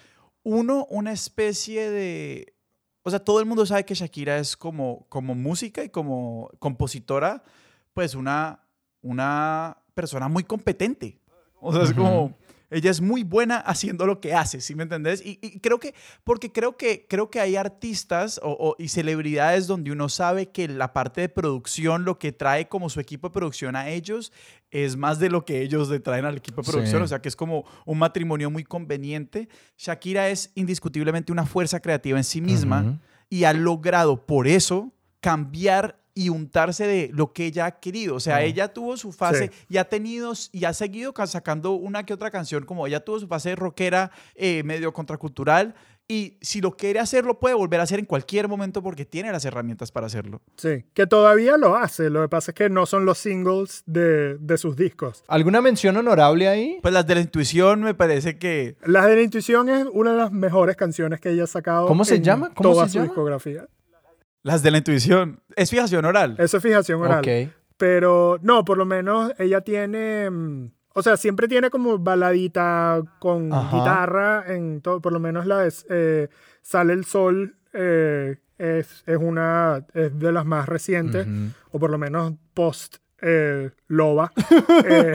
Speaker 2: uno, una especie de... O sea, todo el mundo sabe que Shakira es como, como música y como compositora, pues una, una persona muy competente. O sea, es como Ella es muy buena haciendo lo que hace, ¿sí me entendés? Y, y creo que, porque creo que, creo que hay artistas o, o- y celebridades donde uno sabe que la parte de producción, lo que trae como su equipo de producción a ellos, es más de lo que ellos le traen al equipo de
Speaker 1: Sí.
Speaker 2: producción. O sea, que es como un matrimonio muy conveniente. Shakira es indiscutiblemente una fuerza creativa en sí misma y ha logrado por eso cambiar y untarse de lo que ella ha querido. O sea,
Speaker 1: Mm.
Speaker 2: ella tuvo su fase
Speaker 3: Sí.
Speaker 2: y ha tenido y ha seguido ca- sacando una que otra canción, como ella tuvo su fase rockera eh, medio contracultural. Y si lo quiere hacer, lo puede volver a hacer en cualquier momento porque tiene las herramientas para hacerlo.
Speaker 3: Sí, que todavía lo hace. Lo que pasa es que no son los singles de, de sus discos.
Speaker 1: ¿Alguna mención honorable ahí?
Speaker 2: Pues las de la intuición me parece que...
Speaker 3: Las de la intuición es una de las mejores canciones que ella ha sacado.
Speaker 1: ¿Cómo se
Speaker 3: en
Speaker 1: llama? ¿Cómo
Speaker 3: toda
Speaker 1: se
Speaker 3: su
Speaker 1: llama?
Speaker 3: discografía.
Speaker 2: Las de la intuición. Es fijación oral.
Speaker 3: Eso es fijación oral.
Speaker 1: Ok.
Speaker 3: Pero no, por lo menos ella tiene. mm, O sea, siempre tiene como baladita con
Speaker 1: Ajá.
Speaker 3: guitarra en todo. Por lo menos la de eh, Sale el Sol eh, es, es una. Es de las más recientes. O por lo menos post eh, Loba. [LAUGHS] Eh,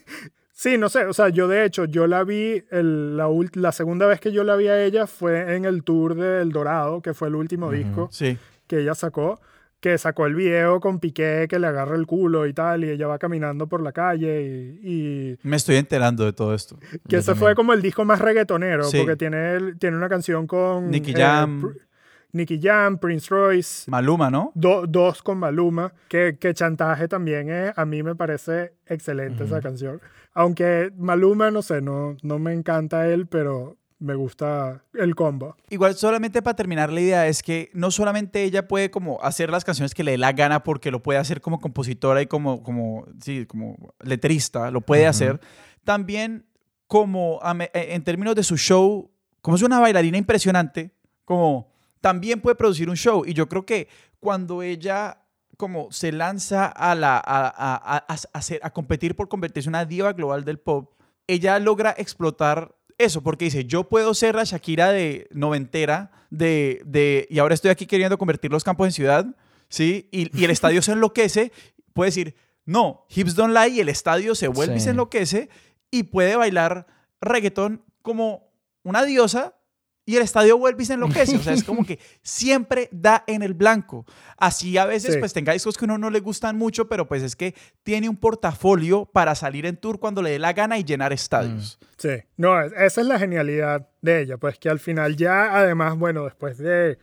Speaker 3: [LAUGHS] sí, no sé. O sea, yo de hecho, yo la vi. el- la, la segunda vez que yo la vi a ella fue en el tour de El Dorado, que fue el último disco
Speaker 2: Sí.
Speaker 3: Que ella sacó, que sacó el video con Piqué que le agarra el culo y tal, y ella va caminando por la calle y, y
Speaker 2: Me estoy enterando de todo esto.
Speaker 3: que ese fue como el disco más reggaetonero,
Speaker 2: Sí.
Speaker 3: porque tiene, tiene una canción con
Speaker 2: Nicky
Speaker 3: eh,
Speaker 2: Jam.
Speaker 3: Nicky Jam, Prince Royce,
Speaker 2: Maluma, ¿no?
Speaker 3: do- dos con Maluma, que, que Chantaje también es, a mí me parece excelente esa canción. Aunque Maluma, no sé, no, no me encanta él, pero me gusta el combo.
Speaker 2: Igual solamente para terminar la idea es que no solamente ella puede como hacer las canciones que le dé la gana porque lo puede hacer como compositora y como, como, sí, como letrista, lo puede
Speaker 1: Ujú.
Speaker 2: hacer, también como eh, en términos de su show, como es una bailarina impresionante, como también puede producir un show y yo creo que cuando ella como se lanza a, la, a, a- a- a competir por convertirse en una diva global del pop, ella logra explotar eso, porque dice, yo puedo ser la Shakira de noventera, de, de, y ahora estoy aquí queriendo convertir los campos en ciudad, ¿sí? Y, y el estadio se enloquece, puede decir, no, Hips Don't Lie, y el estadio se vuelve y se enloquece, y puede bailar reggaetón como una diosa, y el estadio vuelve y se enloquece. O sea, es como que siempre da en el blanco. Así a veces,
Speaker 3: Sí.
Speaker 2: pues tenga discos que a uno no le gustan mucho, pero pues es que tiene un portafolio para salir en tour cuando le dé la gana y llenar estadios.
Speaker 3: Sí, no, es- esa es la genialidad de ella, pues que al final ya, además, bueno, después de,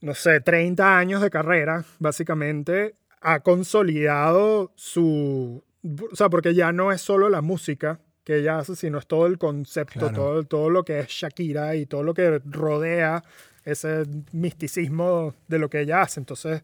Speaker 3: no sé, 30 años de carrera, básicamente, ha consolidado su, o sea, porque ya no es solo la música que ella hace, sino es todo el concepto,
Speaker 1: Claro.
Speaker 3: todo, todo lo que es Shakira y todo lo que rodea ese misticismo de lo que ella hace. Entonces,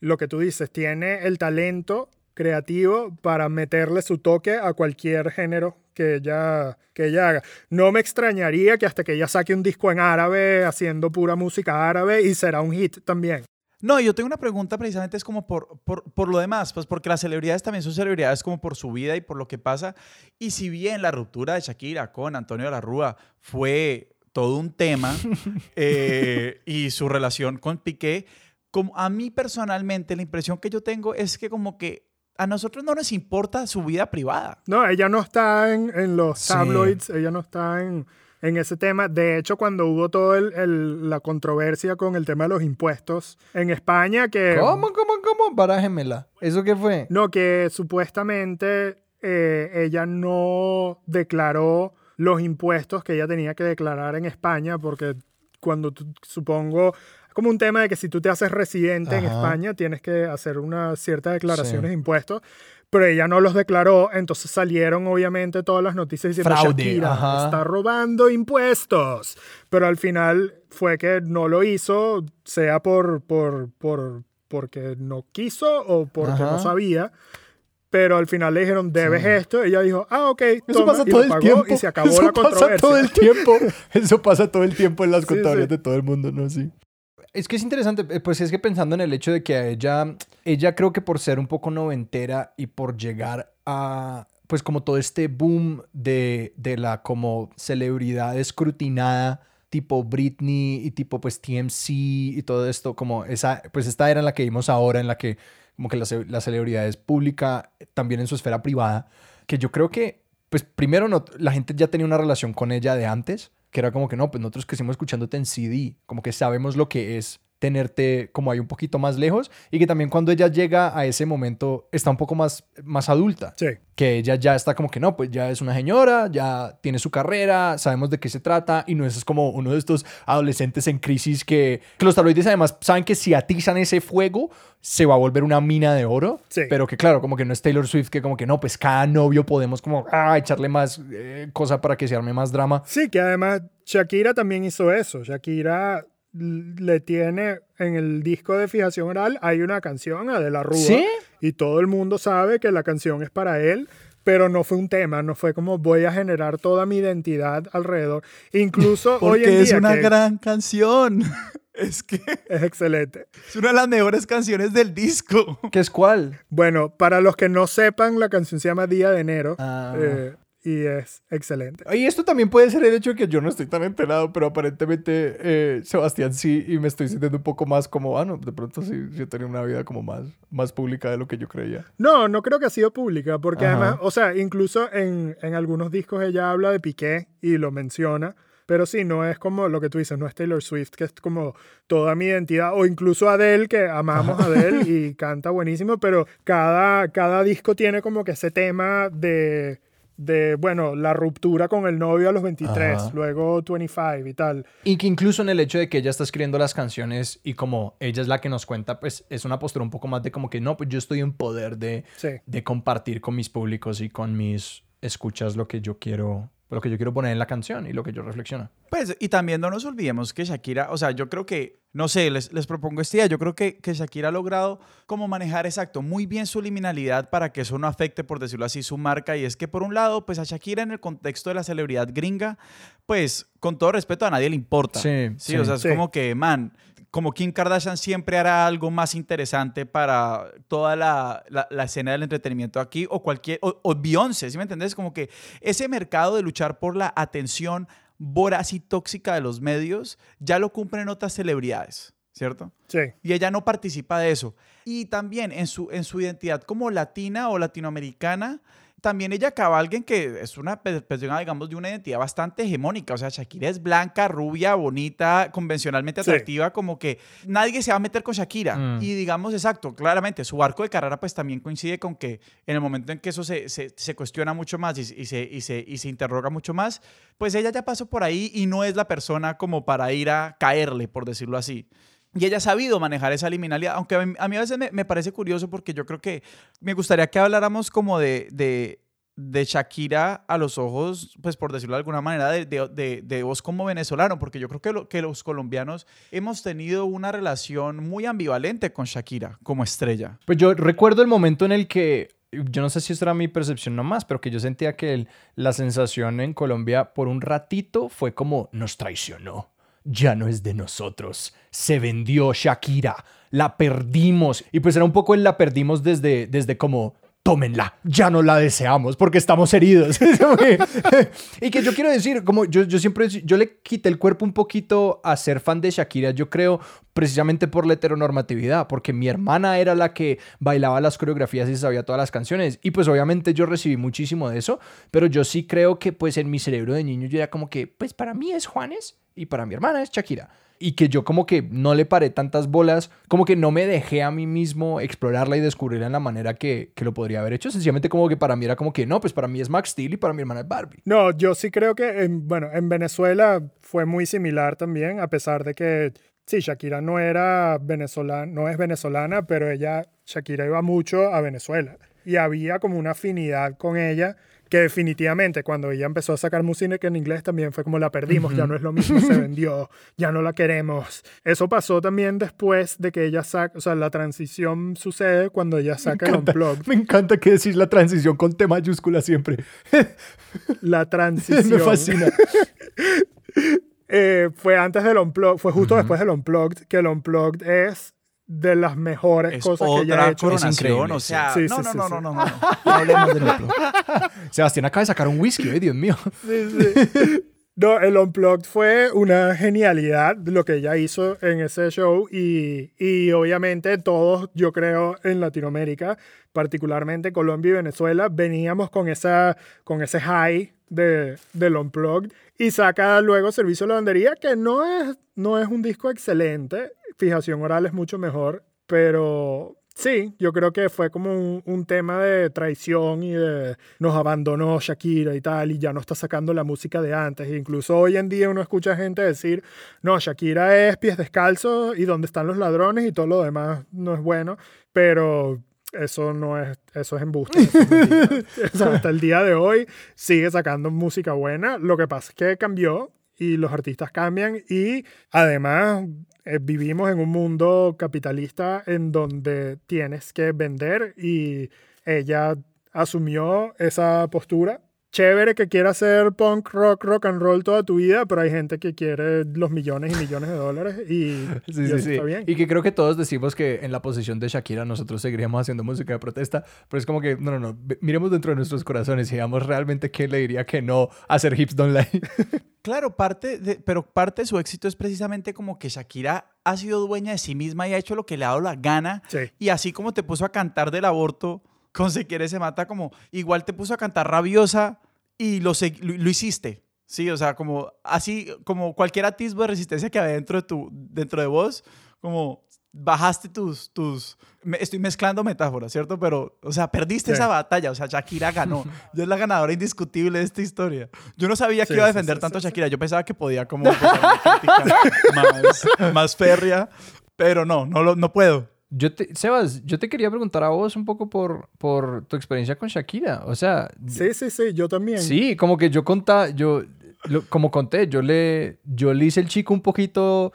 Speaker 3: lo que tú dices, tiene el talento creativo para meterle su toque a cualquier género que ella, que ella haga. No me extrañaría que hasta que ella saque un disco en árabe haciendo pura música árabe y será un hit también.
Speaker 2: No, yo tengo una pregunta precisamente es como por, por, por lo demás, pues porque las celebridades también son celebridades como por su vida y por lo que pasa. Y si bien la ruptura de Shakira con Antonio de la Rúa fue todo un tema [LAUGHS] eh, y su relación con Piqué, como a mí personalmente la impresión que yo tengo es que como que a nosotros no nos importa su vida privada.
Speaker 3: No, ella no está en, en los
Speaker 1: Sí.
Speaker 3: tabloids, ella no está en, en ese tema. De hecho, cuando hubo toda la controversia con el tema de los impuestos en España, que...
Speaker 1: ¿Cómo, cómo, cómo? Barájemela. ¿Eso qué fue?
Speaker 3: No, que supuestamente eh, ella no declaró los impuestos que ella tenía que declarar en España, porque cuando tú, supongo, como un tema de que si tú te haces residente en
Speaker 1: Ajá.
Speaker 3: España, tienes que hacer unas ciertas declaraciones
Speaker 1: Sí.
Speaker 3: de impuestos, pero ella no los declaró, entonces salieron obviamente todas las noticias diciendo
Speaker 1: Fraude,
Speaker 3: Shakira
Speaker 1: ajá.
Speaker 3: está robando impuestos, pero al final fue que no lo hizo, sea por, por, por porque no quiso o porque
Speaker 1: Ajá.
Speaker 3: no sabía. Pero al final le dijeron, debes
Speaker 1: Sí.
Speaker 3: esto. Ella dijo, ah, ok.
Speaker 1: Eso
Speaker 3: toma",
Speaker 1: pasa
Speaker 3: y
Speaker 1: todo
Speaker 3: lo
Speaker 1: el
Speaker 3: pagó
Speaker 1: tiempo.
Speaker 3: Y se acabó
Speaker 1: Eso
Speaker 3: la
Speaker 1: pasa
Speaker 3: controversia.
Speaker 1: todo el tiempo. [LAUGHS] Eso pasa todo el tiempo en las
Speaker 3: Sí,
Speaker 1: contadorías
Speaker 3: sí.
Speaker 1: de todo el mundo, ¿no? Sí. Es que es interesante, eh, pues es que pensando en el hecho de que a ella, ella creo que por ser un poco noventera y por llegar a, pues como todo este boom de, de la como celebridad escrutinada, tipo Britney y tipo pues TMC y todo esto, como esa, pues esta era en la que vimos ahora, en la que como que la, la celebridad es pública, también en su esfera privada, que yo creo que pues primero no, la gente ya tenía una relación con ella de antes, que era como que no, pues nosotros que crecimos escuchándote en CD, como que sabemos lo que es tenerte como ahí un poquito más lejos y que también cuando ella llega a ese momento está un poco más, más adulta.
Speaker 3: Sí.
Speaker 1: Que ella ya está como que no, pues ya es una señora, ya tiene su carrera, sabemos de qué se trata y no es como uno de estos adolescentes en crisis que, que los tabloides además saben que si atizan ese fuego se va a volver una mina de oro,
Speaker 3: Sí.
Speaker 1: pero que claro, como que no es Taylor Swift que como que no, pues cada novio podemos como ah, echarle más eh, cosa para que se arme más drama.
Speaker 3: Sí, que además Shakira también hizo eso. Shakira le tiene en el disco de fijación oral, hay una canción a De la Rúa.
Speaker 1: ¿Sí?
Speaker 3: Y todo el mundo sabe que la canción es para él, pero no fue un tema, no fue como voy a generar toda mi identidad alrededor. Incluso [LAUGHS] hoy en
Speaker 2: Porque es una
Speaker 3: que
Speaker 2: gran canción. [LAUGHS] Es que
Speaker 3: es excelente.
Speaker 2: es una de las mejores canciones del disco.
Speaker 1: ¿Qué es cuál?
Speaker 3: Bueno, para los que no sepan, la canción se llama Día de Enero
Speaker 1: Ah.
Speaker 3: eh, y es excelente.
Speaker 1: Y esto también puede ser el hecho de que yo no estoy tan enterado, pero aparentemente eh, Sebastián sí, y me estoy sintiendo un poco más como, ah, no, de pronto sí, he tenido una vida como más, más pública de lo que yo creía.
Speaker 3: No, no creo que ha sido pública, porque
Speaker 1: Ajá.
Speaker 3: además, o sea, incluso en, en algunos discos ella habla de Piqué y lo menciona, pero sí, no es como lo que tú dices, no es Taylor Swift, que es como toda mi identidad, o incluso Adele, que amamos a [LAUGHS] Adele y canta buenísimo, pero cada, cada disco tiene como que ese tema de, de, bueno, la ruptura con el novio a los 23,
Speaker 1: Ajá.
Speaker 3: luego 25 y tal.
Speaker 1: Y que incluso en el hecho de que ella está escribiendo las canciones y como ella es la que nos cuenta, pues es una postura un poco más de como que no, pues yo estoy en poder de,
Speaker 3: Sí.
Speaker 1: de compartir con mis públicos y con mis escuchas lo que yo quiero, lo que yo quiero poner en la canción y lo que yo reflexiono.
Speaker 2: Pues, y también no nos olvidemos que Shakira, o sea, yo creo que, no sé, les, les propongo esta idea, yo creo que, que Shakira ha logrado como manejar exacto muy bien su liminalidad para que eso no afecte, por decirlo así, su marca. Y es que por un lado, pues a Shakira en el contexto de la celebridad gringa, pues con todo respeto a nadie le importa.
Speaker 1: Sí,
Speaker 2: Sí,
Speaker 1: sí.
Speaker 2: o sea, es
Speaker 3: Sí.
Speaker 2: como que, man, como Kim Kardashian siempre hará algo más interesante para toda la, la- la escena del entretenimiento aquí, o cualquier, o, o Beyoncé, ¿sí me entendés? Como que ese mercado de luchar por la atención voraz y tóxica de los medios ya lo cumplen otras celebridades, ¿cierto?
Speaker 3: Sí.
Speaker 2: Y ella no participa de eso. Y también en su, en su identidad como latina o latinoamericana, también ella cabalga que es una pe- persona, digamos, de una identidad bastante hegemónica. O sea, Shakira es blanca, rubia, bonita, convencionalmente
Speaker 3: Sí.
Speaker 2: atractiva, como que nadie se va a meter con Shakira.
Speaker 1: Mm.
Speaker 2: Y digamos, exacto, claramente, su arco de carrera pues también coincide con que en el momento en que eso se, se, se cuestiona mucho más y, y se, y, se, y se interroga mucho más, pues ella ya pasó por ahí y no es la persona como para ir a caerle, por decirlo así. Y ella ha sabido manejar esa liminalidad, aunque a mí a, veces me, parece curioso porque yo creo que me gustaría que habláramos como de, de, de Shakira a los ojos, pues por decirlo de alguna manera, de, de, de, vos como venezolano, porque yo creo que, que los colombianos hemos tenido una relación muy ambivalente con Shakira como estrella.
Speaker 1: Pues yo recuerdo el momento en el que, yo no sé si esta era mi percepción nomás, pero que yo sentía que la sensación en Colombia por un ratito fue como nos traicionó. Ya no es de nosotros. Se vendió Shakira. La perdimos. Y pues era un poco el la perdimos desde, desde como tómenla, ya no la deseamos porque estamos heridos. [LAUGHS] Y que yo quiero decir, como yo, yo siempre, yo le quité el cuerpo un poquito a ser fan de Shakira, yo creo, precisamente por la heteronormatividad, porque mi hermana era la que bailaba las coreografías y sabía todas las canciones. Y pues obviamente yo recibí muchísimo de eso, pero yo sí creo que pues en mi cerebro de niño yo era como que, pues para mí es Juanes y para mi hermana es Shakira y que yo como que no le paré tantas bolas, como que no me dejé a mí mismo explorarla y descubrirla en la manera que, que lo podría haber hecho. Sencillamente como que para mí era como que no, pues para mí es Max Steel y para mi hermana es Barbie.
Speaker 3: No, yo sí creo que, en, bueno, en Venezuela fue muy similar también, a pesar de que, sí, Shakira no era venezolana, no es venezolana, pero ella, Shakira iba mucho a Venezuela y había como una afinidad con ella que definitivamente cuando ella empezó a sacar música en inglés también fue como la perdimos, ya no es lo mismo, se [LAUGHS] vendió, ya no la queremos. Eso pasó también después de que ella saca, o sea, la transición sucede cuando ella saca el Unplugged.
Speaker 1: Me encanta que decís la transición con T mayúscula siempre. [LAUGHS]
Speaker 3: La transición.
Speaker 1: Me fascina. [LAUGHS]
Speaker 3: Eh, fue antes del Unplugged, fue justo después del Unplugged, que el Unplugged es de las mejores
Speaker 2: Es
Speaker 3: cosas que ella ha hecho.
Speaker 2: coronación,
Speaker 1: increíble,
Speaker 2: o sea,
Speaker 3: Sí,
Speaker 2: no,
Speaker 3: sí,
Speaker 2: no,
Speaker 3: sí,
Speaker 2: no,
Speaker 3: sí.
Speaker 2: no, no, no, [LAUGHS] no hablemos del otro.
Speaker 1: Sebastián acaba de sacar un whisky, ay Dios mío.
Speaker 3: Sí, sí. No, el Unplugged fue una genialidad lo que ella hizo en ese show y, y, obviamente todos, yo creo, en Latinoamérica, particularmente Colombia y Venezuela, veníamos con, esa, con ese high de, del Unplugged y saca luego Servicio de Lavandería, que no es, no es un disco excelente, Fijación Oral es mucho mejor, pero Sí, yo creo que fue como un, tema de traición y de nos abandonó Shakira y tal, y ya no está sacando la música de antes. E incluso hoy en día uno escucha gente decir, no, Shakira es pies descalzos y donde están los ladrones y todo lo demás no es bueno, pero eso no es, eso es embuste. [LAUGHS] hasta el día de hoy sigue sacando música buena. Lo que pasa es que cambió y los artistas cambian y además eh, vivimos en un mundo capitalista en donde tienes que vender y ella asumió esa postura. Chévere que quiera hacer punk rock, rock and roll toda tu vida, pero hay gente que quiere los millones y millones de dólares y, [LAUGHS]
Speaker 1: sí, sí, está bien. Y que creo que todos decimos que en la posición de Shakira nosotros seguiríamos haciendo música de protesta, pero es como que, no, no, no, miremos dentro de nuestros corazones y digamos realmente quién le diría que no hacer hips don't lie. [LAUGHS]
Speaker 2: Claro, parte de, pero parte de su éxito es precisamente como que Shakira ha sido dueña de sí misma y ha hecho lo que le ha dado la gana. Y así como te puso a cantar del aborto con Se quiere se mata, como igual te puso a cantar rabiosa y lo, lo, hiciste. Sí, o sea, como así, como cualquier atisbo de resistencia que había dentro de, tu, dentro de vos, como bajaste tus, tus, estoy mezclando metáforas, ¿cierto? Pero, o sea, perdiste esa batalla, o sea, Shakira ganó. [LAUGHS] Yo es la ganadora indiscutible de esta historia. Yo no sabía que iba a defender tanto a Shakira, yo pensaba que podía como [LAUGHS] [LAUGHS] más, más férrea, pero no, no, no puedo.
Speaker 1: Yo te, Sebas, yo te quería preguntar a vos un poco por, por tu experiencia con Shakira. O sea.
Speaker 3: Sí, sí, sí, yo también.
Speaker 1: Sí, como que yo contaba, yo, como conté, yo le, yo le hice el chico un poquito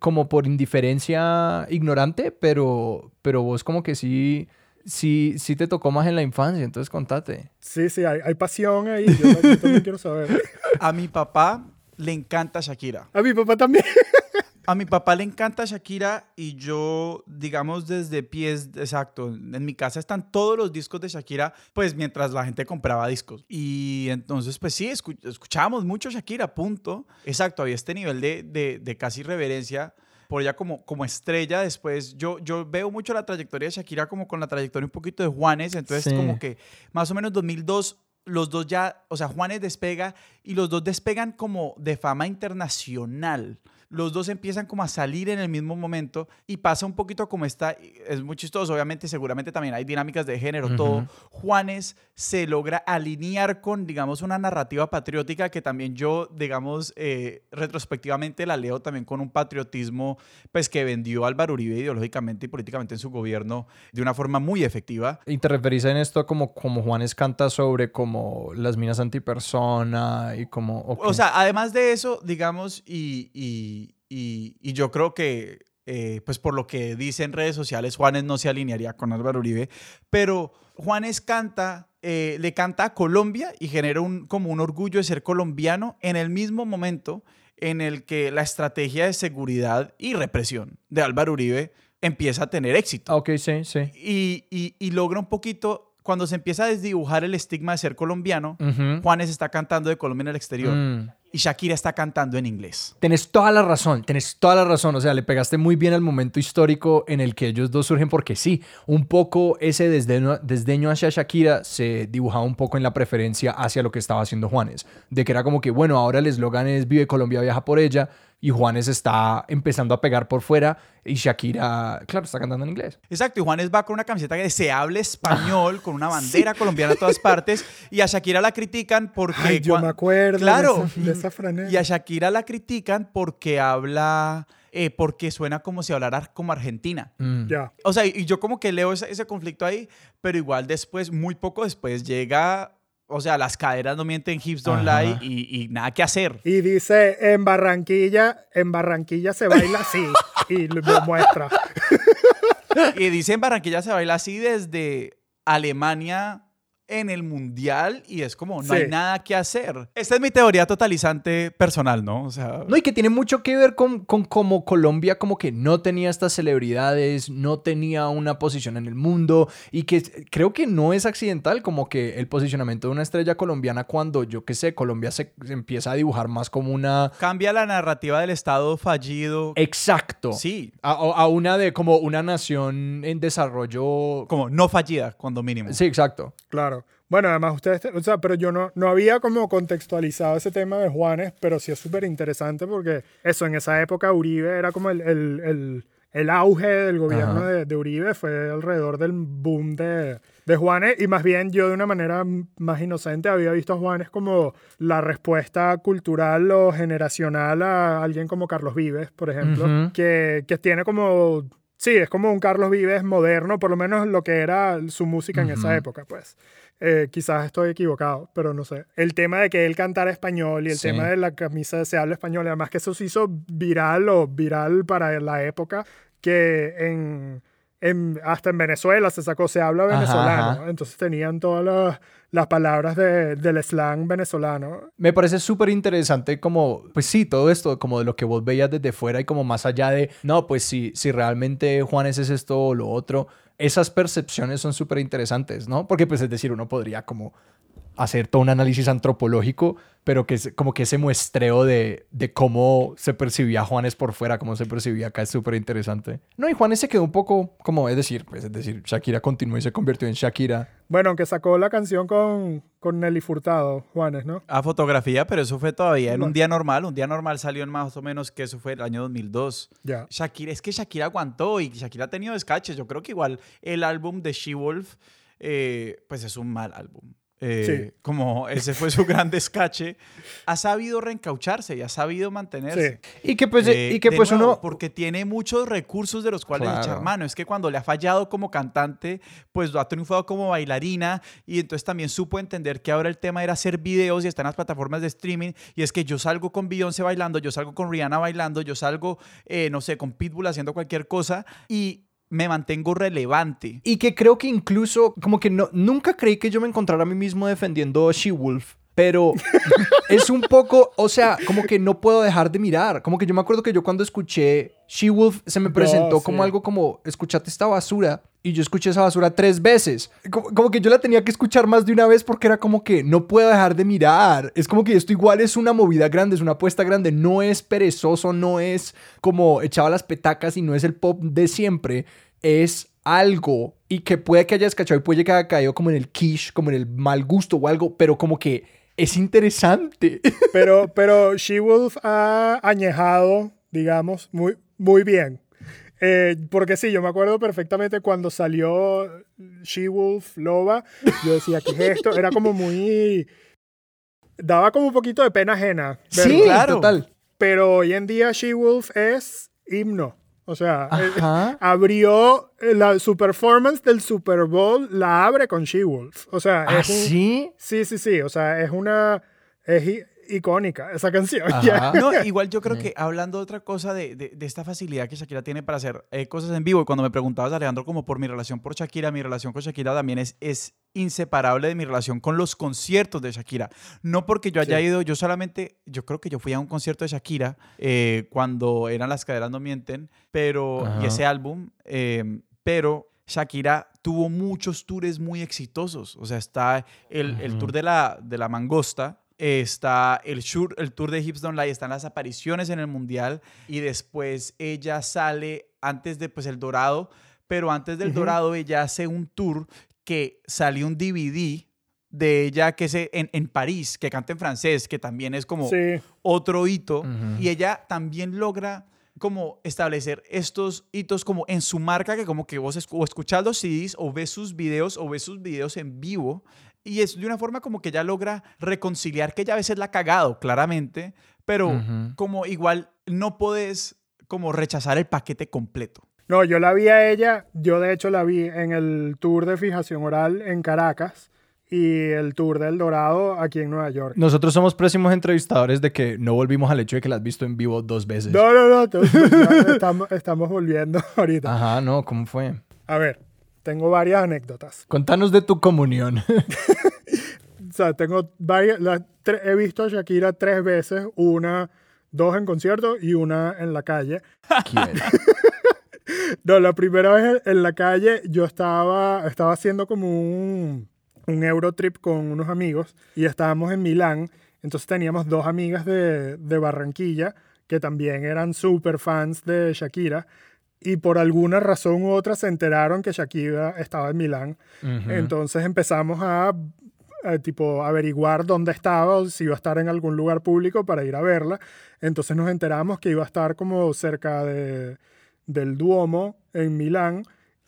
Speaker 1: como por indiferencia ignorante, pero, pero vos como que sí, sí, sí te tocó más en la infancia, entonces contate.
Speaker 3: Sí, sí, hay, hay pasión ahí, yo, también quiero saber. [LAUGHS]
Speaker 2: A mi papá le encanta Shakira.
Speaker 3: A mi papá también. [LAUGHS]
Speaker 2: A mi papá le encanta Shakira y yo, digamos, desde pies, exacto, en mi casa están todos los discos de Shakira, pues mientras la gente compraba discos. Y entonces, pues sí, escuchábamos mucho Shakira, punto. Exacto, había este nivel de, de, de casi reverencia por ella como, como estrella. Después yo, yo veo mucho la trayectoria de Shakira como con la trayectoria un poquito de Juanes, entonces como que más o menos 2002 los dos ya, o sea, Juanes despega y los dos despegan como de fama internacional los dos empiezan como a salir en el mismo momento y pasa un poquito como está, es muy chistoso, obviamente, seguramente también hay dinámicas de género, todo. Juanes se logra alinear con, digamos, una narrativa patriótica que también yo, digamos, eh, retrospectivamente la leo también con un patriotismo, pues que vendió Álvaro Uribe ideológicamente y políticamente en su gobierno de una forma muy efectiva.
Speaker 1: ¿Y te referís en esto como, como Juanes canta sobre como las minas antipersona y como...
Speaker 2: O sea, además de eso, digamos, y y, yo creo que, eh, pues por lo que dice en redes sociales, Juanes no se alinearía con Álvaro Uribe, pero Juanes canta, eh, le canta a Colombia y genera un, como un orgullo de ser colombiano en el mismo momento en el que la estrategia de seguridad y represión de Álvaro Uribe empieza a tener éxito.
Speaker 1: Ok, sí, sí.
Speaker 2: Y, y, logra un poquito cuando se empieza a desdibujar el estigma de ser colombiano, Juanes está cantando de Colombia en el exterior. Mm y Shakira está cantando en inglés.
Speaker 1: Tenés toda la razón, tenés toda la razón. O sea, le pegaste muy bien al momento histórico en el que ellos dos surgen, porque sí, un poco ese desdeño, desdeño hacia Shakira se dibujaba un poco en la preferencia hacia lo que estaba haciendo Juanes. De que era como que, bueno, ahora el eslogan es Vive Colombia, viaja por ella y Juanes está empezando a pegar por fuera y Shakira, claro, está cantando en inglés.
Speaker 2: Exacto, y Juanes va con una camiseta que se hable español, con una bandera colombiana a todas partes, y a Shakira la critican porque...
Speaker 3: Ay, yo me acuerdo
Speaker 2: claro, de esa, Y a Shakira la critican porque habla... Eh, porque suena como si hablara como argentina.
Speaker 3: Mm. Ya.
Speaker 2: O sea, y yo como que leo ese, ese conflicto ahí, pero igual después, muy poco después, llega o sea, las caderas no mienten, hips don't lie y, nada que hacer.
Speaker 3: Y dice, en Barranquilla, en Barranquilla se baila así. [LAUGHS] y lo muestra.
Speaker 2: y dice, en Barranquilla se baila así desde Alemania en el mundial y es como, no
Speaker 3: Sí.
Speaker 2: hay nada que hacer. Esta es mi teoría totalizante personal, ¿no? O sea,
Speaker 1: No, y que tiene mucho que ver con, con cómo Colombia como que no tenía estas celebridades, no tenía una posición en el mundo y que creo que no es accidental como que el posicionamiento de una estrella colombiana cuando, yo qué sé, Colombia se, se empieza a dibujar más como una...
Speaker 2: cambia la narrativa del Estado fallido.
Speaker 1: Exacto.
Speaker 2: Sí,
Speaker 1: A, a una de como una nación en desarrollo...
Speaker 2: como no fallida, cuando mínimo.
Speaker 1: Sí, exacto.
Speaker 3: Claro. Bueno, además ustedes, o sea, pero yo no, no había como contextualizado ese tema de Juanes, pero sí es súper interesante porque eso, en esa época Uribe era como el, el, el, el auge del gobierno de, de Uribe, fue alrededor del boom de, de Juanes y más bien yo de una manera más inocente había visto a Juanes como la respuesta cultural o generacional a alguien como Carlos Vives, por ejemplo,
Speaker 1: Ujú.
Speaker 3: que, que tiene como... Sí, es como un Carlos Vives moderno, por lo menos lo que era su música en esa
Speaker 1: Ujú.
Speaker 3: época, pues. Eh, quizás estoy equivocado, pero no sé. El tema de que él cantara español y el
Speaker 1: Sí.
Speaker 3: tema de la camisa de se habla español, además que eso se hizo viral o viral para la época, que en, en- hasta en Venezuela se sacó se habla
Speaker 1: Ajá,
Speaker 3: venezolano.
Speaker 1: ajá.
Speaker 3: Entonces tenían todas las, las palabras de- del slang venezolano.
Speaker 1: Me parece súper interesante como, pues sí, todo esto, como de lo que vos veías desde fuera y como más allá de, no, pues si, si realmente Juanes es esto o lo otro, esas percepciones son súper interesantes, ¿no? Porque pues es decir, uno podría como hacer todo un análisis antropológico, pero que es como que ese muestreo de, de cómo se percibía Juanes por fuera, cómo se percibía acá es súper interesante. No, y Juanes se quedó un poco como, es decir, pues es decir, Shakira continuó y se convirtió en Shakira.
Speaker 3: Bueno, aunque sacó la canción con, con Nelly Furtado, Juanes, ¿no?
Speaker 2: A fotografía, pero eso fue todavía en
Speaker 3: No.
Speaker 2: un día normal. Un día normal salió en más o menos que eso fue el año 2002.
Speaker 3: Ya.
Speaker 2: Shakira, es que Shakira aguantó y Shakira ha tenido descaches. Yo creo que igual el álbum de She-Wolf, eh, pues es un mal álbum. Eh,
Speaker 3: Sí.
Speaker 2: Como ese fue su [LAUGHS] gran descache. Ha sabido reencaucharse y ha sabido mantenerse.
Speaker 3: Sí.
Speaker 1: Y que pues,
Speaker 2: Eh,
Speaker 1: y que pues
Speaker 2: nuevo,
Speaker 1: uno...
Speaker 2: Porque tiene muchos recursos de los cuales
Speaker 1: Claro.
Speaker 2: echar mano. Es que cuando le ha fallado como cantante, pues lo ha triunfado como bailarina y entonces también supo entender que ahora el tema era hacer videos y está en las plataformas de streaming. Y es que yo salgo con Beyoncé bailando, yo salgo con Rihanna bailando, yo salgo, eh, no sé, con Pitbull haciendo cualquier cosa y me mantengo relevante.
Speaker 1: Y que creo que incluso, como que no, nunca creí que yo me encontrara a mí mismo defendiendo She-Wolf. Pero es un poco, o sea, como que no puedo dejar de mirar. Como que yo me acuerdo que yo cuando escuché She-Wolf se me presentó
Speaker 3: sí.
Speaker 1: como algo como, escuchate esta basura. Y yo escuché esa basura tres veces. Como, como que yo la tenía que escuchar más de una vez porque era como que no puedo dejar de mirar. Es como que esto igual es una movida grande, es una apuesta grande. No es perezoso, no es como echado a las petacas y no es el pop de siempre. Es algo y que puede que hayas cachado y puede que haya caído como en el quiche, como en el mal gusto o algo, pero como que es interesante. [LAUGHS]
Speaker 3: Pero, pero She-Wolf ha añejado, digamos, muy, muy bien. Eh, porque sí, yo me acuerdo perfectamente cuando salió She-Wolf Loba, yo decía, ¿qué es esto? Era como muy... Daba como un poquito de pena ajena.
Speaker 1: sí,
Speaker 2: claro.
Speaker 1: total.
Speaker 3: Pero hoy en día She-Wolf es himno. O sea, eh, abrió eh, la, su performance del Super Bowl, la abre con She-Wolf. O sea,
Speaker 1: ¿Ah,
Speaker 3: es un-
Speaker 1: sí?
Speaker 3: Sí, sí, sí. O sea, es una. Es i- icónica esa canción.
Speaker 2: No, igual yo creo
Speaker 1: Sí.
Speaker 2: que hablando de otra cosa, de, de- de esta facilidad que Shakira tiene para hacer eh, cosas en vivo, y cuando me preguntabas, Alejandro, como por mi relación por Shakira, mi relación con Shakira también es, es inseparable de mi relación con los conciertos de Shakira. No porque yo haya
Speaker 3: Sí.
Speaker 2: ido, yo solamente, yo creo que yo fui a un concierto de Shakira eh, cuando eran Las Caderas No Mienten, pero,
Speaker 1: Ajá.
Speaker 2: y ese álbum, eh, pero Shakira tuvo muchos tours muy exitosos. O sea, está el, el tour de la, de la mangosta, está el, tour- el tour de Hips Don't Lie, están las apariciones en el Mundial y después ella sale antes de pues el Dorado, pero antes del. Dorado ella hace un tour que salió un DVD de ella que es en, en París, que canta en francés, que también es como
Speaker 3: Sí.
Speaker 2: otro hito y ella también logra como establecer estos hitos como en su marca que como que vos escu- o escuchás los CDs o ves sus videos o ves sus videos en vivo y es de una forma como que ella logra reconciliar que ella a veces la ha cagado claramente pero como igual no puedes como rechazar el paquete completo
Speaker 3: No, yo la vi a ella. Yo, de hecho, la vi en el tour de fijación oral en Caracas y el tour del Dorado aquí en Nueva York.
Speaker 1: Nosotros somos pésimos entrevistadores de que no volvimos al hecho de que la has visto en vivo dos veces.
Speaker 3: No, no, no. estamos, estamos volviendo [LAUGHS] ahorita.
Speaker 1: Ajá, no, ¿cómo fue?
Speaker 3: A ver, tengo varias anécdotas.
Speaker 1: Contanos de tu comunión. [LAUGHS]
Speaker 3: O sea, tengo varias, las tre- he visto a Shakira tres veces, una, dos en concierto y una en la calle.
Speaker 1: ¿Quién? [LAUGHS]
Speaker 3: No, la primera vez en la calle yo estaba, estaba haciendo como un, un Eurotrip con unos amigos y estábamos en Milán. Entonces teníamos dos amigas de, de Barranquilla que también eran súper fans de Shakira y por alguna razón u otra se enteraron que Shakira estaba en Milán.
Speaker 1: Ujú.
Speaker 3: Entonces empezamos a, a, tipo averiguar dónde estaba o si iba a estar en algún lugar público para ir a verla. Entonces nos enteramos que iba a estar como cerca de, del Duomo en Milán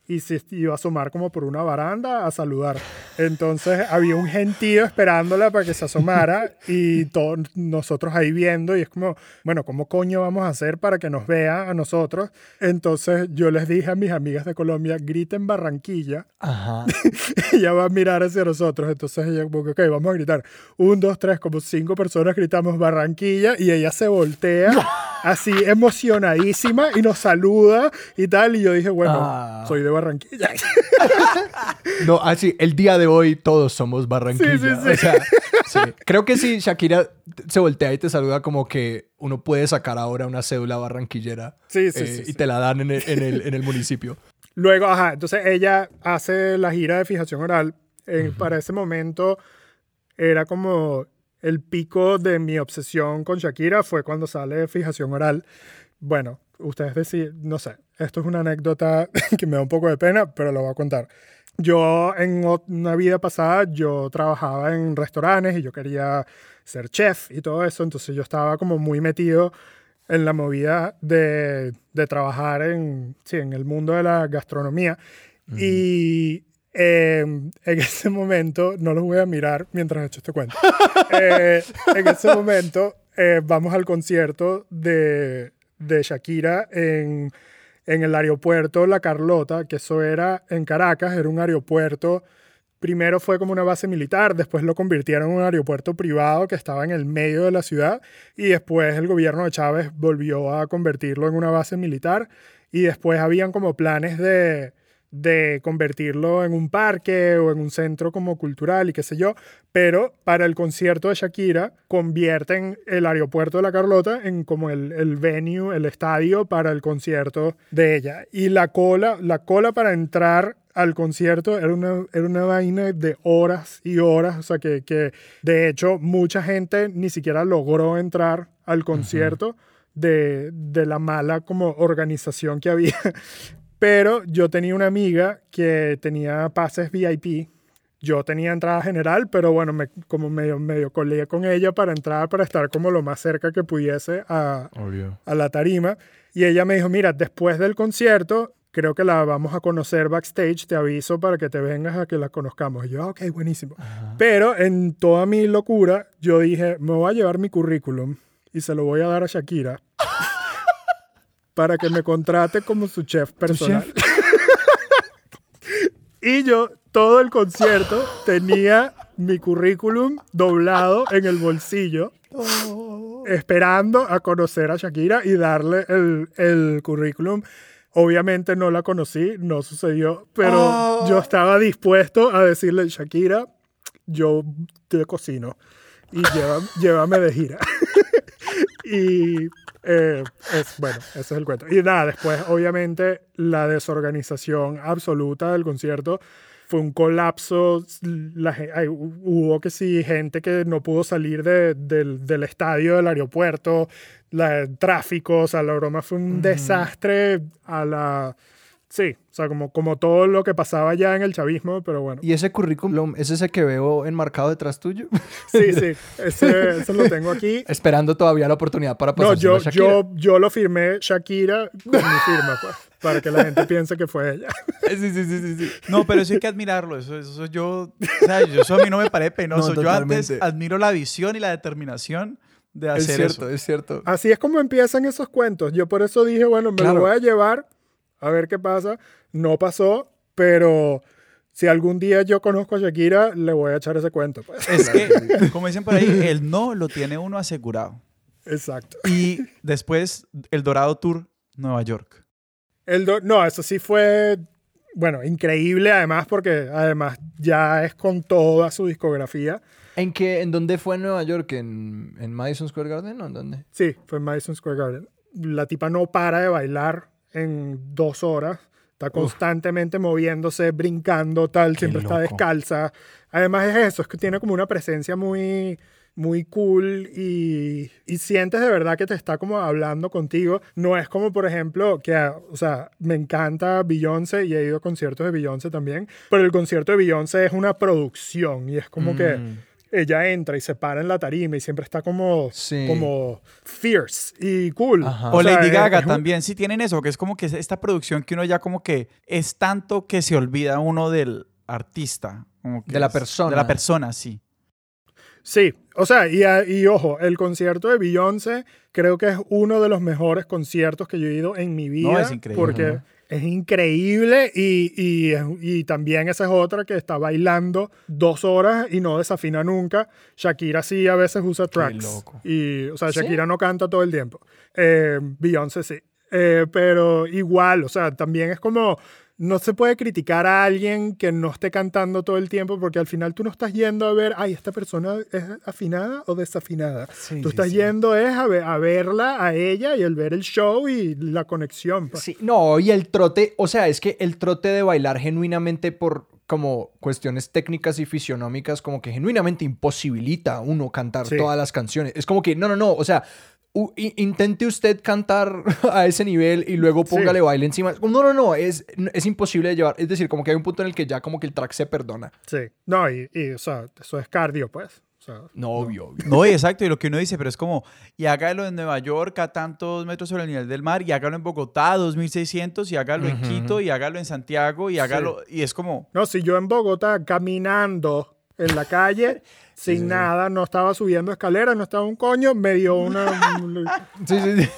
Speaker 3: y se iba a asomar como por una baranda a saludar. Entonces había un gentío esperándola para que se asomara y todos nosotros ahí viendo y es como, bueno, ¿cómo coño vamos a hacer para que nos vea a nosotros? Entonces yo les dije a mis amigas de Colombia, griten Barranquilla
Speaker 1: Ajá. [LAUGHS]
Speaker 3: ella va a mirar hacia nosotros. Entonces ella como que, ok, vamos a gritar. Un, dos, tres, como cinco personas gritamos Barranquilla y ella se voltea [LAUGHS] así emocionadísima y nos saluda y tal. Y yo dije, bueno,
Speaker 1: Ah.
Speaker 3: soy de Barranquilla. [LAUGHS]
Speaker 1: No, así, el día de hoy todos somos Barranquilla.
Speaker 3: Sí, sí, sí.
Speaker 1: O sea, sí. Creo que si Shakira se voltea y te saluda como que uno puede sacar ahora una cédula barranquillera
Speaker 3: Sí, sí,
Speaker 1: eh, y te la dan en el, en el- en el municipio.
Speaker 3: Luego, ajá, entonces ella hace la gira de fijación oral. Para ese momento era como el pico de mi obsesión con Shakira fue cuando sale fijación oral. Bueno, ustedes deciden, no sé, esto es una anécdota [LAUGHS] que me da un poco de pena, pero lo voy a contar. Yo en una vida pasada, yo trabajaba en restaurantes y yo quería ser chef y todo eso, entonces yo estaba como muy metido en la movida de, de trabajar en, sí, en el mundo de la gastronomía. Y eh, en ese momento, no los voy a mirar mientras echo este cuento. Eh, en ese momento eh, vamos al concierto de, de Shakira en, en el aeropuerto La Carlota, que eso era en Caracas, era un aeropuerto. Primero fue como una base militar, después lo convirtieron en un aeropuerto privado que estaba en el medio de la ciudad y después el gobierno de Chávez volvió a convertirlo en una base militar y después habían como planes de, de convertirlo en un parque o en un centro como cultural y qué sé yo, pero para el concierto de Shakira convierten el aeropuerto de la Carlota en como el, el venue, el estadio para el concierto de ella. Y la cola, la cola para entrar al concierto era una, era una vaina de horas y horas, o sea que, que de hecho mucha gente ni siquiera logró entrar al concierto de, de la mala como organización que había. [LAUGHS] Pero yo tenía una amiga que tenía pases VIP. Yo tenía entrada general, pero bueno, me, como medio, medio colé con ella para entrar, para estar como lo más cerca que pudiese a,
Speaker 1: Obvio.
Speaker 3: a la tarima. Y ella me dijo, mira, después del concierto, creo que la vamos a conocer backstage, te aviso para que te vengas a que la conozcamos. Y yo, "Ah, ok, buenísimo. Pero en toda mi locura, yo dije, me voy a llevar mi currículum y se lo voy a dar a Shakira [LAUGHS] para que me contrate como su chef personal. [LAUGHS] y yo todo el concierto tenía mi currículum doblado en el bolsillo, esperando a conocer a Shakira y darle el, el currículum. Obviamente no la conocí, no sucedió, pero yo estaba dispuesto a decirle, Shakira, yo te cocino y lleva- llévame de gira. [LAUGHS] y eh, es, bueno, ese es el cuento. Y nada, después obviamente la desorganización absoluta del concierto fue un colapso. La ge- ay, hu- hubo que sí, gente que no pudo salir de- del, del estadio del aeropuerto, la, el tráfico, o sea, la broma fue un desastre a la... Sí, o sea, como, como todo lo que pasaba ya en el chavismo, pero bueno.
Speaker 1: ¿Y ese currículum es ese que veo enmarcado detrás tuyo? [LAUGHS]
Speaker 3: Sí, sí, ese, ese lo tengo aquí.
Speaker 1: Esperando todavía la oportunidad para
Speaker 3: No,
Speaker 1: pasárselo
Speaker 3: yo,
Speaker 1: a Shakira.
Speaker 3: yo, yo lo firmé Shakira con mi firma, pues, para que la gente piense que fue ella. [LAUGHS]
Speaker 1: Sí, sí, sí, sí, sí.
Speaker 2: No, pero eso hay que admirarlo. Eso, eso yo, o sea, yo- eso a mí no me parece penoso.
Speaker 1: No,
Speaker 2: yo antes
Speaker 1: totalmente.
Speaker 2: admiro la visión y la determinación de
Speaker 1: Es
Speaker 2: hacer
Speaker 1: cierto,
Speaker 2: eso.
Speaker 1: es cierto.
Speaker 3: Así es como empiezan esos cuentos. Yo por eso dije, bueno, me
Speaker 1: Claro.
Speaker 3: lo voy a llevar a ver qué pasa. No pasó, pero si algún día yo conozco a Shakira, le voy a echar ese cuento. Pues.
Speaker 2: Es que, como dicen por ahí, el no lo tiene uno asegurado.
Speaker 3: Exacto.
Speaker 2: Y después, el Dorado Tour, Nueva York.
Speaker 3: El do- no, eso sí fue bueno, increíble además porque además ya es con toda su discografía.
Speaker 1: ¿En qué, en dónde fue en Nueva York? ¿En, en Madison Square Garden o en dónde?
Speaker 3: Sí, fue en Madison Square Garden. La tipa no para de bailar en dos horas. Está constantemente moviéndose, brincando, tal. siempre está
Speaker 1: loco.
Speaker 3: descalza. Además es eso, es que tiene como una presencia muy, muy cool y, y sientes de verdad que te está como hablando contigo. No es como, por ejemplo, que, o sea, me encanta Beyoncé y he ido a conciertos de Beyoncé también, pero el concierto de Beyoncé es una producción y es como que
Speaker 1: Mm.
Speaker 3: Ella entra y se para en la tarima y siempre está como,
Speaker 1: Sí.
Speaker 3: como fierce y cool.
Speaker 1: Ajá.
Speaker 2: O
Speaker 3: sea,
Speaker 2: Lady
Speaker 3: es-
Speaker 2: Gaga
Speaker 3: es
Speaker 2: también, sí tienen eso, que es como que es esta producción que uno ya como que es tanto que se olvida uno del artista. como que
Speaker 1: De la
Speaker 2: es-
Speaker 1: persona.
Speaker 2: De la persona, sí.
Speaker 3: Sí, o sea, y, a- y ojo, el concierto de Beyoncé creo que es uno de los mejores conciertos que yo he ido en mi vida.
Speaker 2: es increíble.
Speaker 3: Porque
Speaker 1: Ajá.
Speaker 3: Es increíble y, y, y también esa es otra que está bailando dos horas y no desafina nunca. Shakira sí a veces usa tracks.
Speaker 1: loco.
Speaker 3: Y, o sea,
Speaker 1: ¿Sí?
Speaker 3: Shakira no canta todo el tiempo. Eh, Beyoncé sí. Eh, pero igual, o sea, también es como, no se puede criticar a alguien que no esté cantando todo el tiempo porque al final tú no estás yendo a ver, ay, esta persona es afinada o desafinada. tú estás yendo es a, ver- a verla, a ella y el ver el show y la conexión. pues.
Speaker 1: Sí, no, y el trote, o sea, es que el trote de bailar genuinamente por como cuestiones técnicas y fisionómicas, como que genuinamente imposibilita a uno cantar
Speaker 3: Sí.
Speaker 1: todas las canciones. Es como que, no, no, no, o sea, u- intente usted cantar [LAUGHS] a ese nivel y luego
Speaker 3: Sí.
Speaker 1: póngale baile encima. No, no, no, es, es imposible de llevar. Es decir, como que hay un punto en el que ya como que el track se perdona.
Speaker 3: Sí. No, y, y, o sea, eso es cardio, pues. O sea,
Speaker 1: No, obvio, obvio.
Speaker 2: No, y exacto, y lo que uno dice, pero es como, y hágalo en Nueva York a tantos metros sobre el nivel del mar, y hágalo en Bogotá a 2600, y hágalo en. Quito, y hágalo en Santiago, y hágalo, y es como,
Speaker 3: No, si yo en Bogotá caminando en la calle sin
Speaker 1: sí, sí.
Speaker 3: nada, no estaba subiendo escaleras, no estaba un coño, me dio [LAUGHS] una...
Speaker 1: Sí, sí, sí.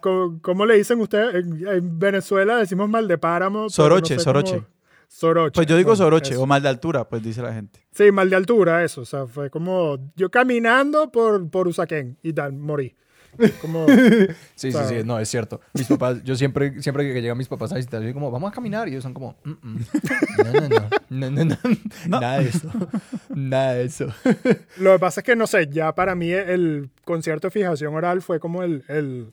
Speaker 3: ¿Cómo, cómo le dicen ustedes? En, en Venezuela decimos mal de páramo. pero no
Speaker 2: Soroche,
Speaker 3: sé
Speaker 2: soroche.
Speaker 3: cómo- Soroche.
Speaker 2: pues yo digo
Speaker 3: bueno,
Speaker 2: soroche,
Speaker 3: eso.
Speaker 2: o mal de altura, pues dice la gente.
Speaker 3: Sí, mal de altura, eso. O sea, fue como yo caminando por, por Usaquén y tal, morí. Como, [LAUGHS]
Speaker 1: Sí, sí, sí, no, es cierto. Mis papás, yo siempre, siempre que llegan mis papás a visitar, yo digo como, vamos a caminar. Y ellos son como, "Mm, mm. no, no, no, no, no, no, [LAUGHS]
Speaker 2: No.
Speaker 1: nada de eso, nada de eso.
Speaker 3: Lo que pasa es que, no sé, ya para mí el concierto de fijación oral fue como el, el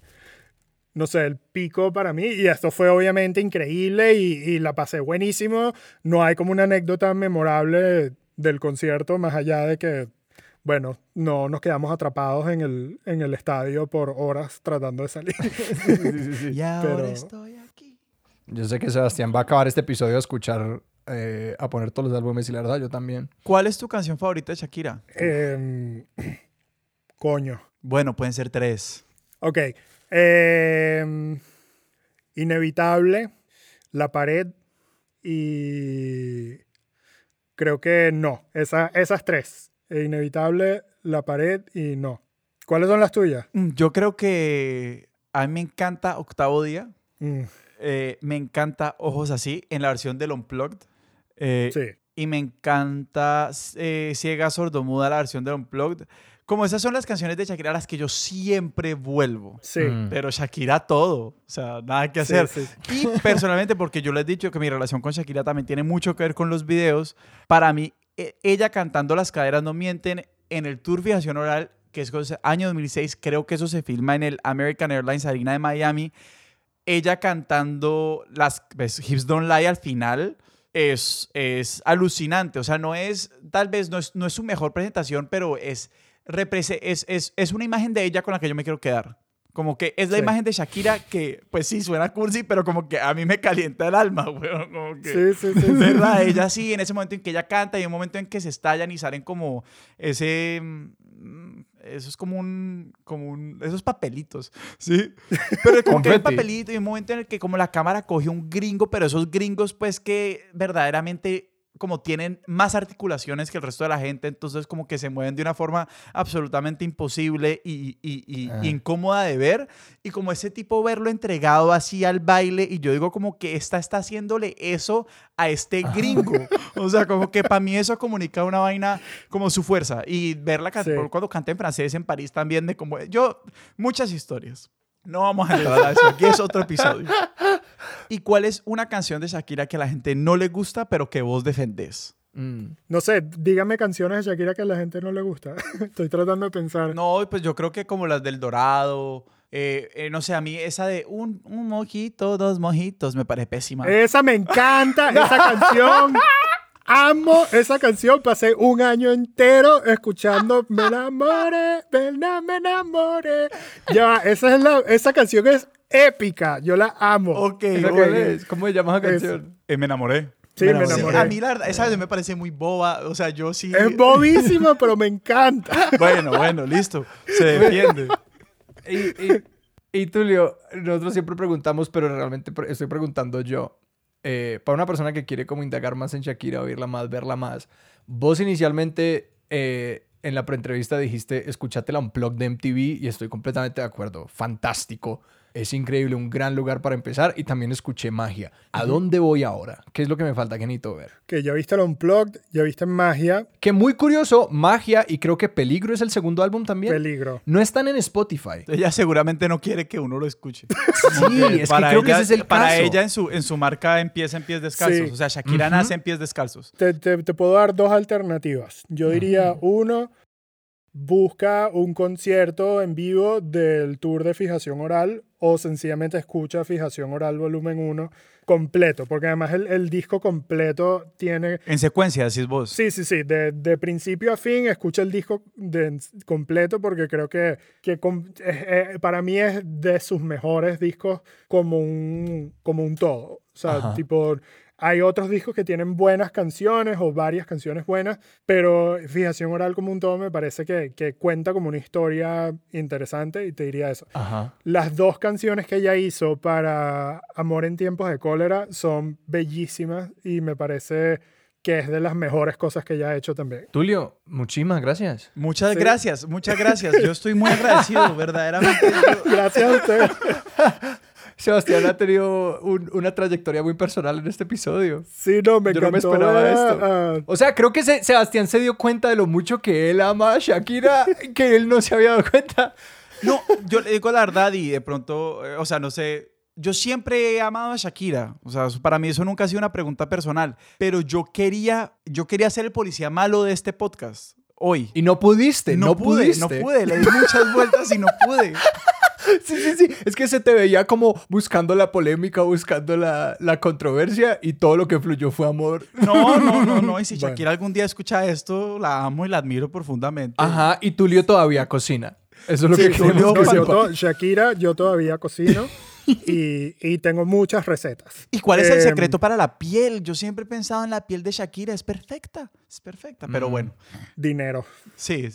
Speaker 3: no sé, el pico para mí. Y esto fue obviamente increíble y, y la pasé buenísimo. No hay como una anécdota memorable del concierto, más allá de que, bueno, no nos quedamos atrapados en el, en el estadio por horas tratando de salir.
Speaker 2: Y ahora
Speaker 3: pero-
Speaker 2: estoy aquí.
Speaker 1: Yo sé que Sebastián va a acabar este episodio a escuchar, eh, a poner todos los álbumes y la verdad, yo también.
Speaker 2: ¿Cuál es tu canción favorita de Shakira?
Speaker 3: Em, coño.
Speaker 2: Bueno, pueden ser tres.
Speaker 3: Ok. em, inevitable, La Pared y creo que no. Esa- esas tres. Inevitable, La Pared y no. ¿Cuáles son las tuyas?
Speaker 2: Mm, Yo creo que a mí me encanta Octavo Día.
Speaker 3: Mm,
Speaker 2: eh, me encanta Ojos Así en la versión del Unplugged. eh,
Speaker 3: sí.
Speaker 2: Y me encanta eh, Ciega Sordomuda, la versión del Unplugged. Como esas son las canciones de Shakira a las que yo siempre vuelvo.
Speaker 3: Sí.
Speaker 1: Mm.
Speaker 2: Pero Shakira todo. O sea, nada que
Speaker 3: Sí,
Speaker 2: hacer.
Speaker 3: sí.
Speaker 2: Y personalmente, porque yo les he dicho que mi relación con Shakira también tiene mucho que ver con los videos, para mí, e- ella cantando Las caderas no mienten en el Tour Fijación Oral, que es año 2006, creo que eso se filma en el American Airlines Arena de Miami. Ella cantando las pues, Hips Don't Lie al final es, es alucinante. O sea, no es, tal vez no es, no es su mejor presentación, pero es, es, es, es una imagen de ella con la que yo me quiero quedar. Como que es la
Speaker 3: Sí.
Speaker 2: imagen de Shakira que, pues sí, suena cursi, pero como que a mí me calienta el alma, [LAUGHS] weón. Como que,
Speaker 3: Sí, sí, sí, sí.
Speaker 2: ¿Verdad? Ella sí, en ese momento en que ella canta y un momento en que se estallan y salen como ese... mm, Eso es como un, como un... Esos papelitos, ¿sí? Pero como que hay papelito y un momento en el que como la cámara coge un gringo, pero esos gringos pues que verdaderamente como tienen más articulaciones que el resto de la gente, entonces como que se mueven de una forma absolutamente imposible y, y- y-
Speaker 1: Ah.
Speaker 2: y incómoda de ver. Y como ese tipo verlo entregado así al baile, y yo digo como que esta está haciéndole eso a este gringo. O sea, como que para mí eso comunica una vaina como su fuerza. Y verla
Speaker 3: Sí.
Speaker 2: cuando canta en francés en París también, de como yo, muchas historias. No vamos a entrar a eso, aquí es otro episodio. ¿Y cuál es una canción de Shakira que a la gente no le gusta, pero que vos defendés?
Speaker 1: Mm.
Speaker 3: No sé, dígame canciones de Shakira que a la gente no le gusta. [LAUGHS] Estoy tratando de pensar.
Speaker 2: No, pues yo creo que como las del Dorado. eh, eh, no sé, a mí esa de un, un mojito, dos mojitos, me parece pésima.
Speaker 3: Esa me encanta, [LAUGHS] esa canción. Amo esa canción. Pasé un año entero escuchando Me enamoré, me enam- me enamoré. Ya, esa, es la, esa canción es épica. Yo la amo.
Speaker 2: ok,
Speaker 1: ¿Esa
Speaker 2: ok.
Speaker 1: cuál es? ¿Cómo se llama esa
Speaker 3: Es-
Speaker 1: canción?
Speaker 2: Eh, me enamoré.
Speaker 3: Sí, me
Speaker 2: Sí,
Speaker 3: enamoré.
Speaker 2: a mí la verdad, esa me parece muy boba. O sea, yo sí.
Speaker 3: Es bobísima, pero me encanta. [LAUGHS]
Speaker 2: Bueno, bueno, listo. Se defiende.
Speaker 1: Y, y, y Tulio, nosotros siempre preguntamos, pero realmente estoy preguntando yo. eh, para una persona que quiere como indagar más en Shakira, oírla más, verla más, vos inicialmente eh, en la preentrevista dijiste, escúchate la Unplugged de MTV y estoy completamente de acuerdo. Fantástico. Es increíble, un gran lugar para empezar y también escuché magia. ¿A dónde voy ahora? ¿Qué es lo que me falta que necesito ver?
Speaker 3: Que ya viste el Unplugged, ya viste Magia,
Speaker 1: Que muy curioso, magia y creo que Peligro es el segundo álbum también.
Speaker 3: Peligro.
Speaker 1: no están en Spotify.
Speaker 2: Ella seguramente no quiere que uno lo escuche. [LAUGHS]
Speaker 1: Sí, es que creo que ese es el
Speaker 2: Para
Speaker 1: caso.
Speaker 2: ella en su, en su marca empieza en pies descalzos.
Speaker 3: Sí.
Speaker 2: O sea, Shakira nace en pies descalzos.
Speaker 3: Te, te- te puedo dar dos alternativas. Yo diría, uno, busca un concierto en vivo del tour de fijación oral o sencillamente escucha fijación oral volumen 1 completo, porque además el, el disco completo tiene...
Speaker 2: En secuencia, decís vos.
Speaker 3: Sí, sí, sí, de, de principio a fin escucha el disco de- completo porque creo que, que eh, para mí es de sus mejores discos como un, como un todo. O sea,
Speaker 1: Ajá.
Speaker 3: tipo, hay otros discos que tienen buenas canciones o varias canciones buenas, pero Fijación Oral como un todo me parece que, que cuenta como una historia interesante y te diría eso.
Speaker 1: Ajá.
Speaker 3: Las dos canciones que ella hizo para Amor en tiempos de cólera son bellísimas y me parece que es de las mejores cosas que ella ha hecho también.
Speaker 1: Tulio, muchísimas gracias.
Speaker 2: Muchas
Speaker 3: Sí.
Speaker 2: gracias, muchas gracias. Yo estoy muy agradecido, [LAUGHS] verdaderamente. Yo-
Speaker 3: Gracias a usted. [LAUGHS]
Speaker 1: Sebastián ha tenido un- una trayectoria muy personal en este episodio.
Speaker 3: Sí, no, me
Speaker 1: Yo no me
Speaker 3: encantó
Speaker 1: esperaba esto.
Speaker 3: a-
Speaker 1: O sea, creo que se- Sebastián se dio cuenta de lo mucho que él ama a Shakira, [LAUGHS] que él no se había dado cuenta.
Speaker 2: No, yo le digo la verdad y de pronto, eh, o sea, no sé, yo siempre he amado a Shakira, o sea, para mí eso nunca ha sido una pregunta personal, pero yo quería, yo quería ser el policía malo de este podcast hoy.
Speaker 1: Y no pudiste, no,
Speaker 2: pude,
Speaker 1: pudiste.
Speaker 2: no pude, le di muchas vueltas y no pude. [LAUGHS] [LAUGHS]
Speaker 1: Sí, sí, sí. Es que se te veía como buscando la polémica, buscando la, la controversia y todo lo que fluyó fue amor.
Speaker 2: No, no, no, no, y si [LAUGHS]
Speaker 3: Bueno.
Speaker 2: Shakira algún día escucha esto, la amo y la admiro profundamente.
Speaker 1: Ajá, y Tulio todavía cocina. Eso es lo
Speaker 2: Sí,
Speaker 1: que queremos
Speaker 3: No,
Speaker 1: que
Speaker 3: yo
Speaker 1: sepa.
Speaker 3: Shakira, yo todavía cocino y, y tengo muchas recetas.
Speaker 2: ¿Y cuál es el
Speaker 3: Em,
Speaker 2: secreto para la piel? Yo siempre he pensado en la piel de Shakira, es perfecta, es perfecta, pero
Speaker 1: Mm.
Speaker 2: bueno,
Speaker 3: Dinero.
Speaker 2: sí,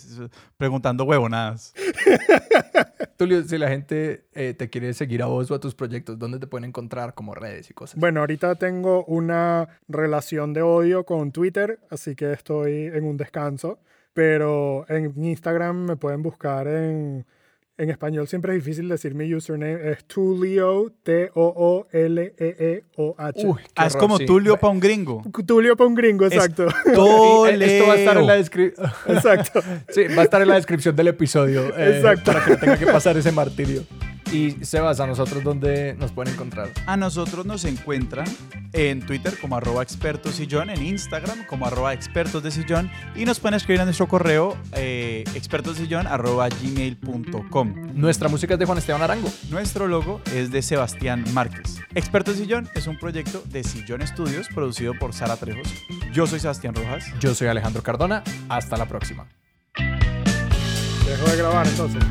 Speaker 2: preguntando huevonadas. [LAUGHS]
Speaker 1: Tulio, si la gente eh, te quiere seguir a vos o a tus proyectos, ¿dónde te pueden encontrar como redes y cosas?
Speaker 3: Bueno, ahorita tengo una relación de odio con Twitter, así que estoy en un descanso. Pero en Instagram me pueden buscar en, en español. Siempre es difícil decir mi username. Es Tulio, T-O-O-L-E-E-O-H.
Speaker 1: Uy,
Speaker 2: Ah, es
Speaker 1: horror,
Speaker 2: como
Speaker 1: sí.
Speaker 2: Tulio para un gringo.
Speaker 3: Tulio para un gringo, exacto.
Speaker 1: Y, eh, Esto va a estar en la
Speaker 2: Toleo.
Speaker 1: descripción. [LAUGHS]
Speaker 3: exacto.
Speaker 1: Sí, va a estar en la descripción del episodio. eh,
Speaker 3: Exacto.
Speaker 1: Para que no tenga que pasar ese martirio. Y Sebas, a nosotros, ¿dónde nos pueden encontrar?
Speaker 2: A nosotros nos encuentran en Twitter como arroba expertos sillón, en Instagram como arroba expertos de sillón y nos pueden escribir a nuestro correo eh, expertosdesillón arroba gmail.com.
Speaker 1: Nuestra música es de Juan Esteban Arango.
Speaker 2: Nuestro logo es de Sebastián Márquez. Expertos Sillón es un proyecto de Sillón Estudios producido por Sara Trejos. Yo soy Sebastián Rojas.
Speaker 1: Yo soy Alejandro Cardona. Hasta la próxima.
Speaker 3: Dejo de grabar entonces.